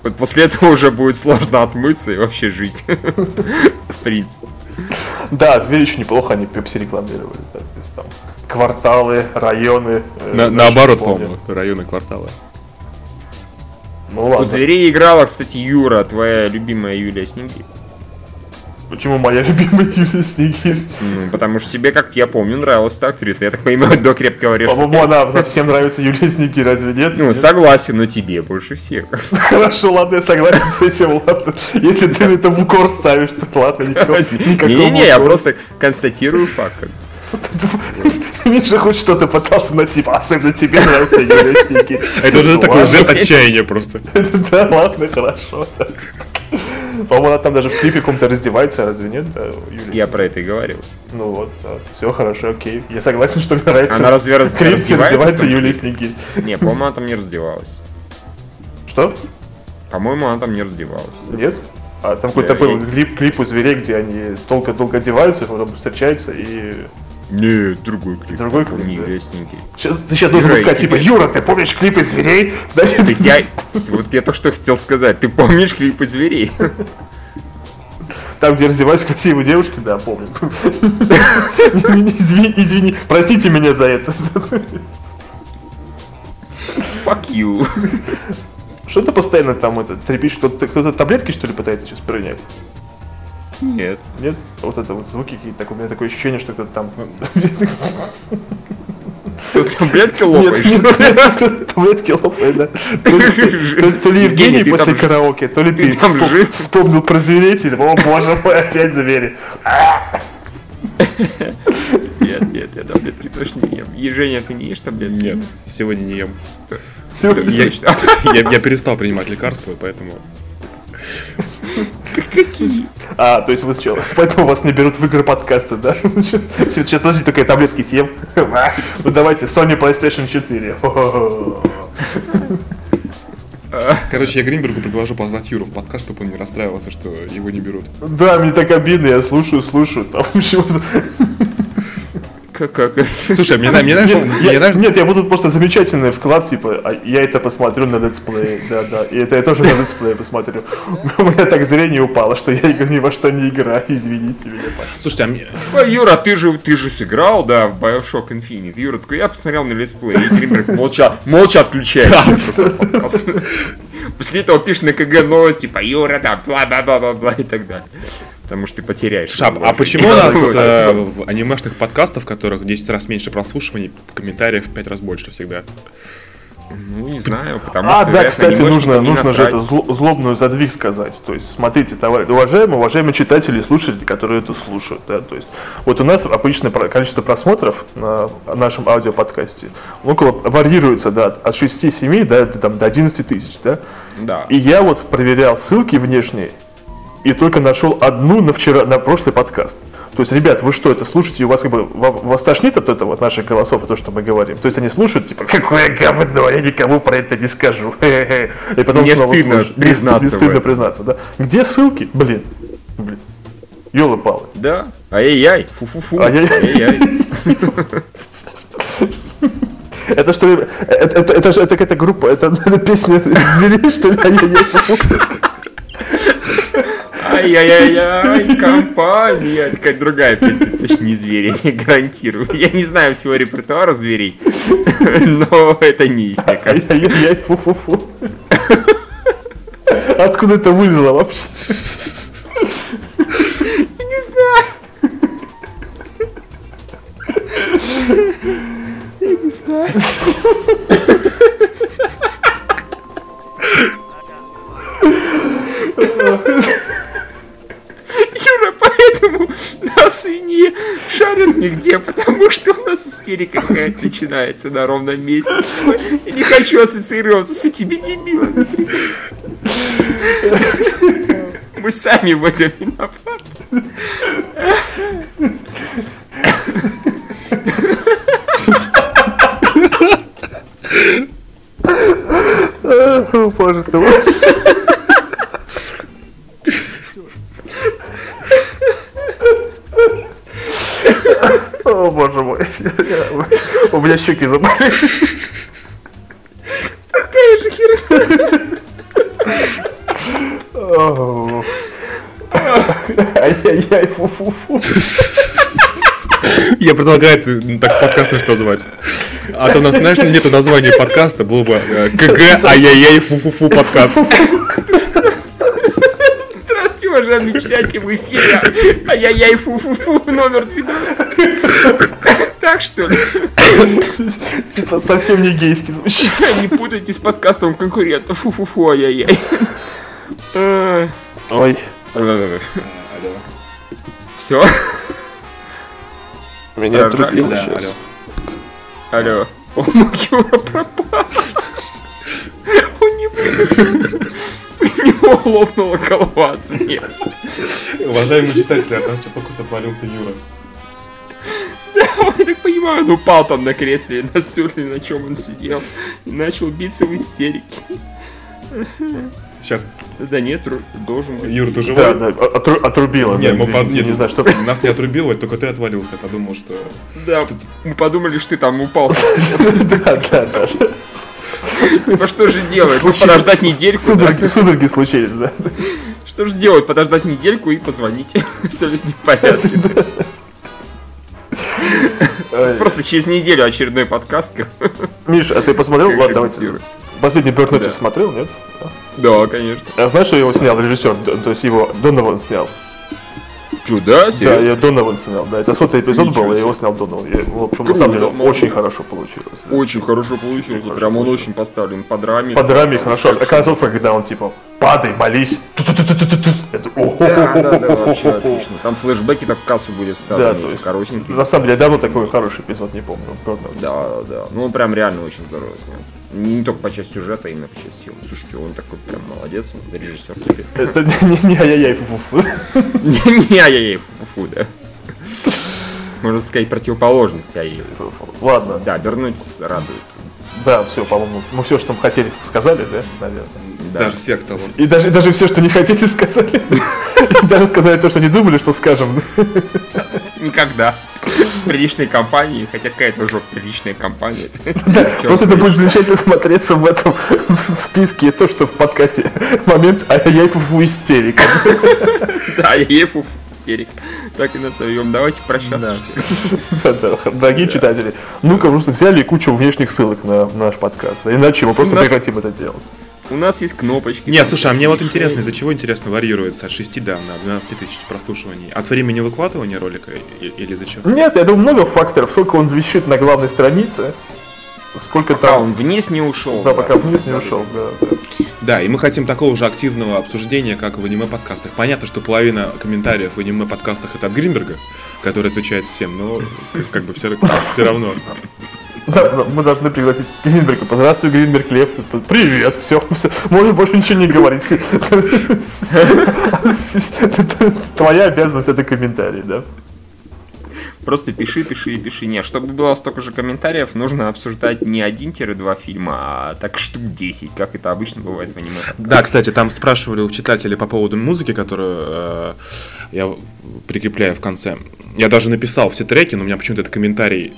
Вот после этого уже будет сложно отмыться и вообще жить. В принципе. Да, звери еще неплохо они пепси рекламировали. да, то есть там кварталы, районы. э, наоборот, по-моему, районы квартала. Ну У ладно. зверей играла, кстати, Юра, твоя любимая Юлия Снегирь. Почему моя любимая Юлия Снегирь? Ну, потому что тебе, как я помню, нравилась эта актриса. Я так понимаю, до крепкого орешка. По-моему, она, всем нравится Юлия Снегирь, разве нет? Ну, Нет? согласен, но тебе больше всех. Хорошо, ладно, я согласен с этим, ладно. Если ты это в укор ставишь, то ладно, никакого, Не-не-не, я просто констатирую факт. Миша хоть что-то пытался найти, особенно тебе нравится Юлия Снегирь. Это уже Ну, такой жест отчаяния просто. Да, ладно, хорошо. По-моему, она там даже в клипе каком-то раздевается, разве нет, да, Юлия? Я про это и говорил. Ну вот, все хорошо, окей. Я согласен, что мне нравится. Она разве раз- раздевается раздевается Юлия? Снегирь. Не, по-моему, она там не раздевалась. Что? По-моему, она там не раздевалась. Нет? А там какой-то Да, был я- клип, клип у зверей, где они долго-долго одеваются, потом встречаются и... Не, другой клип. Другой клип, Не да. Юлия Снегирь. Щас- ты сейчас должен Юра, сказать, типа, тебе- Юра, ты помнишь клипы зверей? Да, я... Вот я только что хотел сказать. Ты помнишь клипы зверей? Там, где раздеваются красивые девушки, да, помню. Извини, извини, простите меня за это. Fuck you. Что ты постоянно там это трепишь? Кто-то кто-то таблетки, что ли, пытается сейчас принять? Нет. Нет? Вот это вот звуки какие-то, так, у меня такое ощущение, что кто-то там... Тут таблетки лопаешь. нет, таблетки лопает, да. То ли, Евгений, после караоке, то ли ты вспомнил про зверей, и о боже мой, опять звери. Нет, нет, я таблетки точно не ем. И, Женя, ты не ешь таблетки? Нет, сегодня не ем. Я перестал принимать лекарства, поэтому... А, то есть вы что, поэтому вас не берут в игры подкаста, да? Сейчас, подожди, только я таблетки съем. Ну давайте, Sony PlayStation 4. Хо-хо-хо. Короче, я Гринбергу предложу позвать Юру в подкаст, чтобы он не расстраивался, что его не берут. Да, мне так обидно, я слушаю, слушаю. Там почему-то- Как, как? Слушай, мне, мне, знаешь, Нет, мне, я, знаешь, нет, я буду просто замечательный вклад, типа, а я это посмотрю на летсплее, да, да, и это я тоже на летсплее посмотрю. У меня так зрение упало, что я ни во что не играю, извините меня, пожалуйста. слушайте, а мне, Юра, ты же, ты же сыграл, да, в BioShock Infinite. Юра такой, я посмотрел на летсплей, и Гринберг молча, молча отключает. просто подкаст. После этого пишешь на КГ новости, типа, Юра, да, бла-бла-бла-бла-бла и так далее. Потому что ты потеряешь. Слушай, а, а почему у нас э, в анимешных подкастах, в которых в 10 раз меньше прослушиваний, комментариев в 5 раз больше всегда? Ну, не знаю, потому А, что, да, вероятно, кстати, нужно, нужно же это зло- злобную задвиг сказать. То есть, смотрите, товарищи, уважаемые, уважаемые читатели и слушатели, которые это слушают, да, то есть, вот у нас обычное количество просмотров на нашем аудиоподкасте около варьируется, да, от 6-7, да, до, там, до 11 тысяч, да. Да. И я вот проверял ссылки внешние, и только нашел одну на вчера, на прошлый подкаст. То есть, ребят, вы что, это слушаете, у вас как бы, ва- вас тошнит от этого, от наших голосов, и то, что мы говорим? То есть, они слушают, типа, какое говно, я никому про это не скажу. И потом Мне снова стыдно слушают. признаться Мне стыдно признаться, да. Где ссылки? Блин. Блин. Ёлы-палы. Да. Ай-яй-яй. Фу-фу-фу. Ай-яй-яй. Ай-яй. Это что ли, это, это, это это какая-то группа, это, это песня зверей, что ли? Ай-яй-яй. Ай-яй-яй-яй, компания. Это какая другая песня, точно не звери, я гарантирую. Я не знаю всего репертуара зверей, но это не их, мне кажется. Ай-яй-яй, фу-фу-фу. Откуда это вылезло вообще? Не знаю. Я не знаю. Юра, поэтому нас и не шарят нигде, потому что у нас истерика какая-то начинается на ровном месте. Я не хочу ассоциироваться с этими дебилами. Мы сами в этом виноваты. Боже ты. О, боже мой. У меня щеки заболели. Какая же херня. Ай-яй-яй, фу-фу-фу. Я предлагаю это, ну, так подкаст наш назвать. А то у нас, знаешь, нету названия подкаста, было бы э, КГ Ай-яй-яй Фу-фу-фу подкаст. Здравствуйте, уважаемые читатели, в эфире Ай-яй-яй, фу-фу-фу, номер 12. Так что ли? Типа совсем не гейский звучит. Не путайте с подкастом конкурентов. Фу-фу-фу, ай-яй-яй. Ой, Все? меня Да, сейчас. алло. Алло. По-моему, Юра пропал. Он не выдержал. У него лопнула голова от смеха. Уважаемые читатели, от нас что только что отвалился Юра. Я так понимаю, он упал там на кресле, на стуле, на чем он сидел. И начал биться в истерике. Сейчас, Да нет, должен быть. Юра, ты Да, живой? да, отру- отрубило. Не, да, мы под- не, не знаю, что. Нас не отрубило, только ты отвалился. Я подумал, что... Да, мы подумали, что ты там упал. Да, да, да. Типа, что же делать? Ну, подождать недельку, да? Судороги, судороги случились, да. Что же делать? Подождать недельку и позвонить. Все ли с ним в порядке? Просто через неделю очередной подкаст. Миш, а ты посмотрел? Ладно, давайте. Последний Берт Да. смотрел, нет? Да, конечно. А знаешь, что его снял режиссер? То есть его Донован снял. Чудо, Да, я Донован снял. Да, это сотый эпизод Ничего был, себе. его снял Донован. И, в общем, на Круто, самом деле, молодец. очень хорошо получилось. Очень хорошо получилось. Прям он очень поставлен по драме. По драме хорошо. А концовка, когда он типа падай, молись. Это Да, да, да, вообще отлично. Там флешбеки так в кассу были Да, вставлены, то эти коротенькие. На самом деле, я давно такой хороший эпизод не помню. Да, да. Ну, он прям реально очень здорово снят. Не, только по части сюжета, а именно по части съемок. Слушайте, он такой прям молодец, он режиссер теперь. Это не- ай-яй-яй, фу-фу-фу. Не ай-яй, фу да. Можно сказать, противоположность ай Ладно, Да, вернуть радует. да, все, по-моему, мы все, что мы хотели, сказали, да, наверное. Да. Даже сверх того. И даже, даже все, что не хотели, сказали. Даже сказали то, что не думали, что скажем. Никогда. В приличной компании, хотя какая-то уже приличная компания. Просто это будет замечательно смотреться в этом списке, то, что в подкасте момент ай-яй фу истерика. Да, я ей фу истерик. Так и назовем. Давайте прощаться. Дорогие читатели, ну-ка, просто взяли кучу внешних ссылок на наш подкаст. Иначе мы просто прекратим это делать. У нас есть кнопочки. Не, слушай, а мне вот интересно, из-за чего интересно варьируется от 6 до на 12 тысяч прослушиваний? От времени выкладывания ролика или из-за чего? Нет, я думаю, много факторов. Сколько он висит на главной странице, сколько Пока там... он вниз не ушел. Да, пока вниз не ушел, да. да. Да, и мы хотим такого же активного обсуждения, как в аниме-подкастах. Понятно, что половина комментариев в аниме-подкастах это от Гринберга, который отвечает всем, но как- как бы все, все равно. Мы должны пригласить Гринберга. Поздравствуй, Гринберг Лев. Привет, все, все. Можешь больше ничего не говорить. Твоя обязанность это комментарий, да? Просто пиши, пиши и пиши. Не, чтобы было столько же комментариев, нужно обсуждать не 1-2 фильма, а так штук 10, как это обычно бывает в аниме. Да, кстати, там спрашивали у читателей по поводу музыки, которую э, я прикрепляю в конце. Я даже написал все треки, но у меня почему-то этот комментарий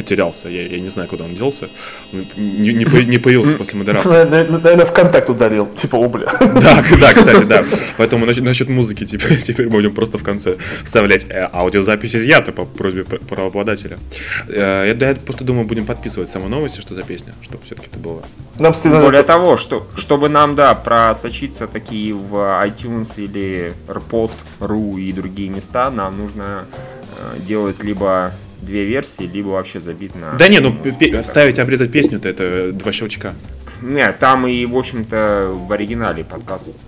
потерялся. Я, я не знаю, куда он делся. Он не, не, не появился после модерации. Наверное, ВКонтакт ударил. Типа, о, бля. Да, да, кстати, да. Поэтому насчет, насчет музыки теперь, теперь будем просто в конце вставлять э, аудиозапись изъята по просьбе пр- правообладателя. Э, Я, я просто думаю, будем подписывать самые новости, что за песня, чтобы все-таки это было. Нам стыдно. Более того, что, чтобы нам, да, просочиться такие в iTunes или RPod.ru и другие места, нам нужно э, делать либо две версии, либо вообще забить на... Да не, ну пе- вставить, обрезать песню-то это два щелчка. Нет, там и, в общем-то, в оригинале подкаст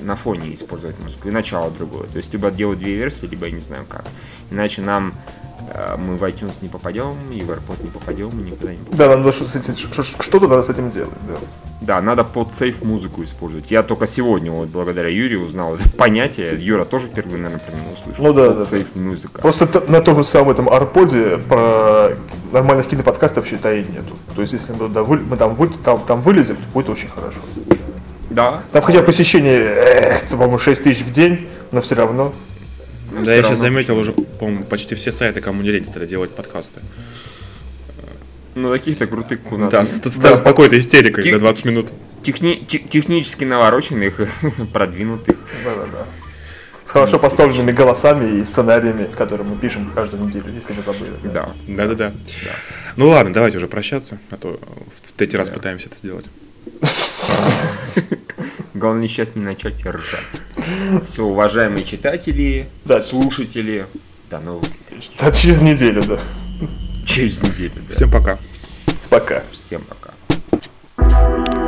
на фоне использовать музыку, и начало другое. То есть, либо делать две версии, либо я не знаю как. Иначе нам э, мы в iTunes не попадем, и в AirPod не попадем, и никуда не попадем. Да, надо что- с этим- что-то надо с этим делать, да. Да, надо под сейф музыку использовать. Я только сегодня, вот благодаря Юрию, узнал это понятие. Юра тоже впервые, наверное, про него услышал. Ну да, Под да, сейф музыка. Просто на том же самом этом арподе про нормальных киноподкастов считай нету. То есть если мы, да, вы- мы там, там, там вылезем, то будет очень хорошо. Да. Там хотя посещение, э, по-моему, 6 тысяч в день, но все равно. Ну, да, я сейчас заметил уже, по-моему, почти все сайты, кому не лень, стали делать подкасты. Ну, таких-то крутых у нас. Да, с, с- да, с такой-то истерикой Ти- до 20 минут. Техни- те- технически навороченных, продвинутых. Да-да-да. С хорошо поставленными голосами и сценариями, которые мы пишем каждую неделю, если вы забыли. Да. Да-да-да. Ну ладно, давайте уже прощаться, а то в третий раз пытаемся это сделать. Главное сейчас не начать ржать. Все, уважаемые читатели, Да. слушатели, до новых встреч. Да, через неделю, да. Через неделю. да. Всем пока. Пока. Всем пока.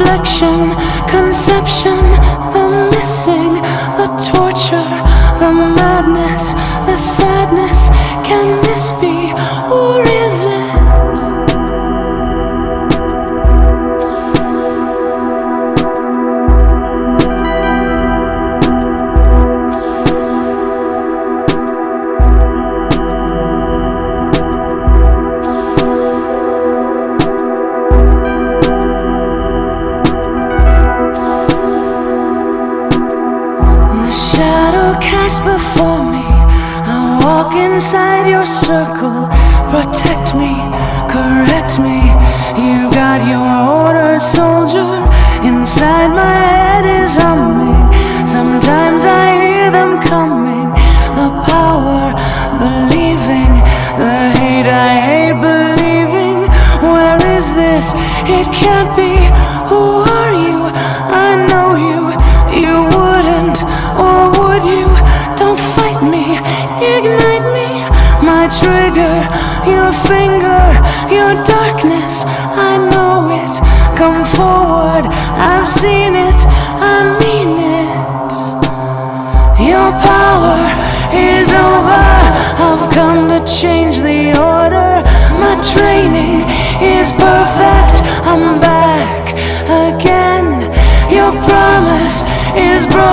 Reflection,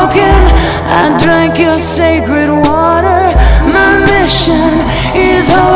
broken. I drank your sacred water. My mission is holy.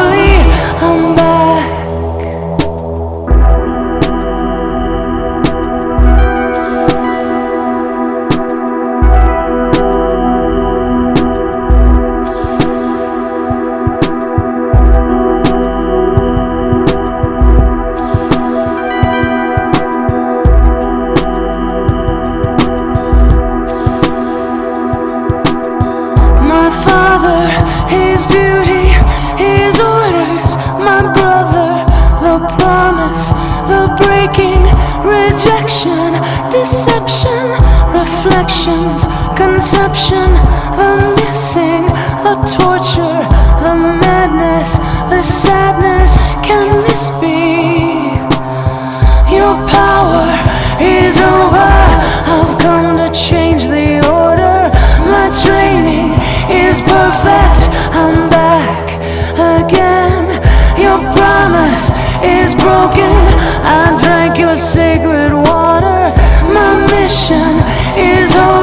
Deception, reflections, conception, the missing, the torture, the madness, the sadness. Can this be? Your power is over. I've come to change the order. My training is perfect. I'm back again. Your promise is broken. I drank your sacred water. My mission is holy.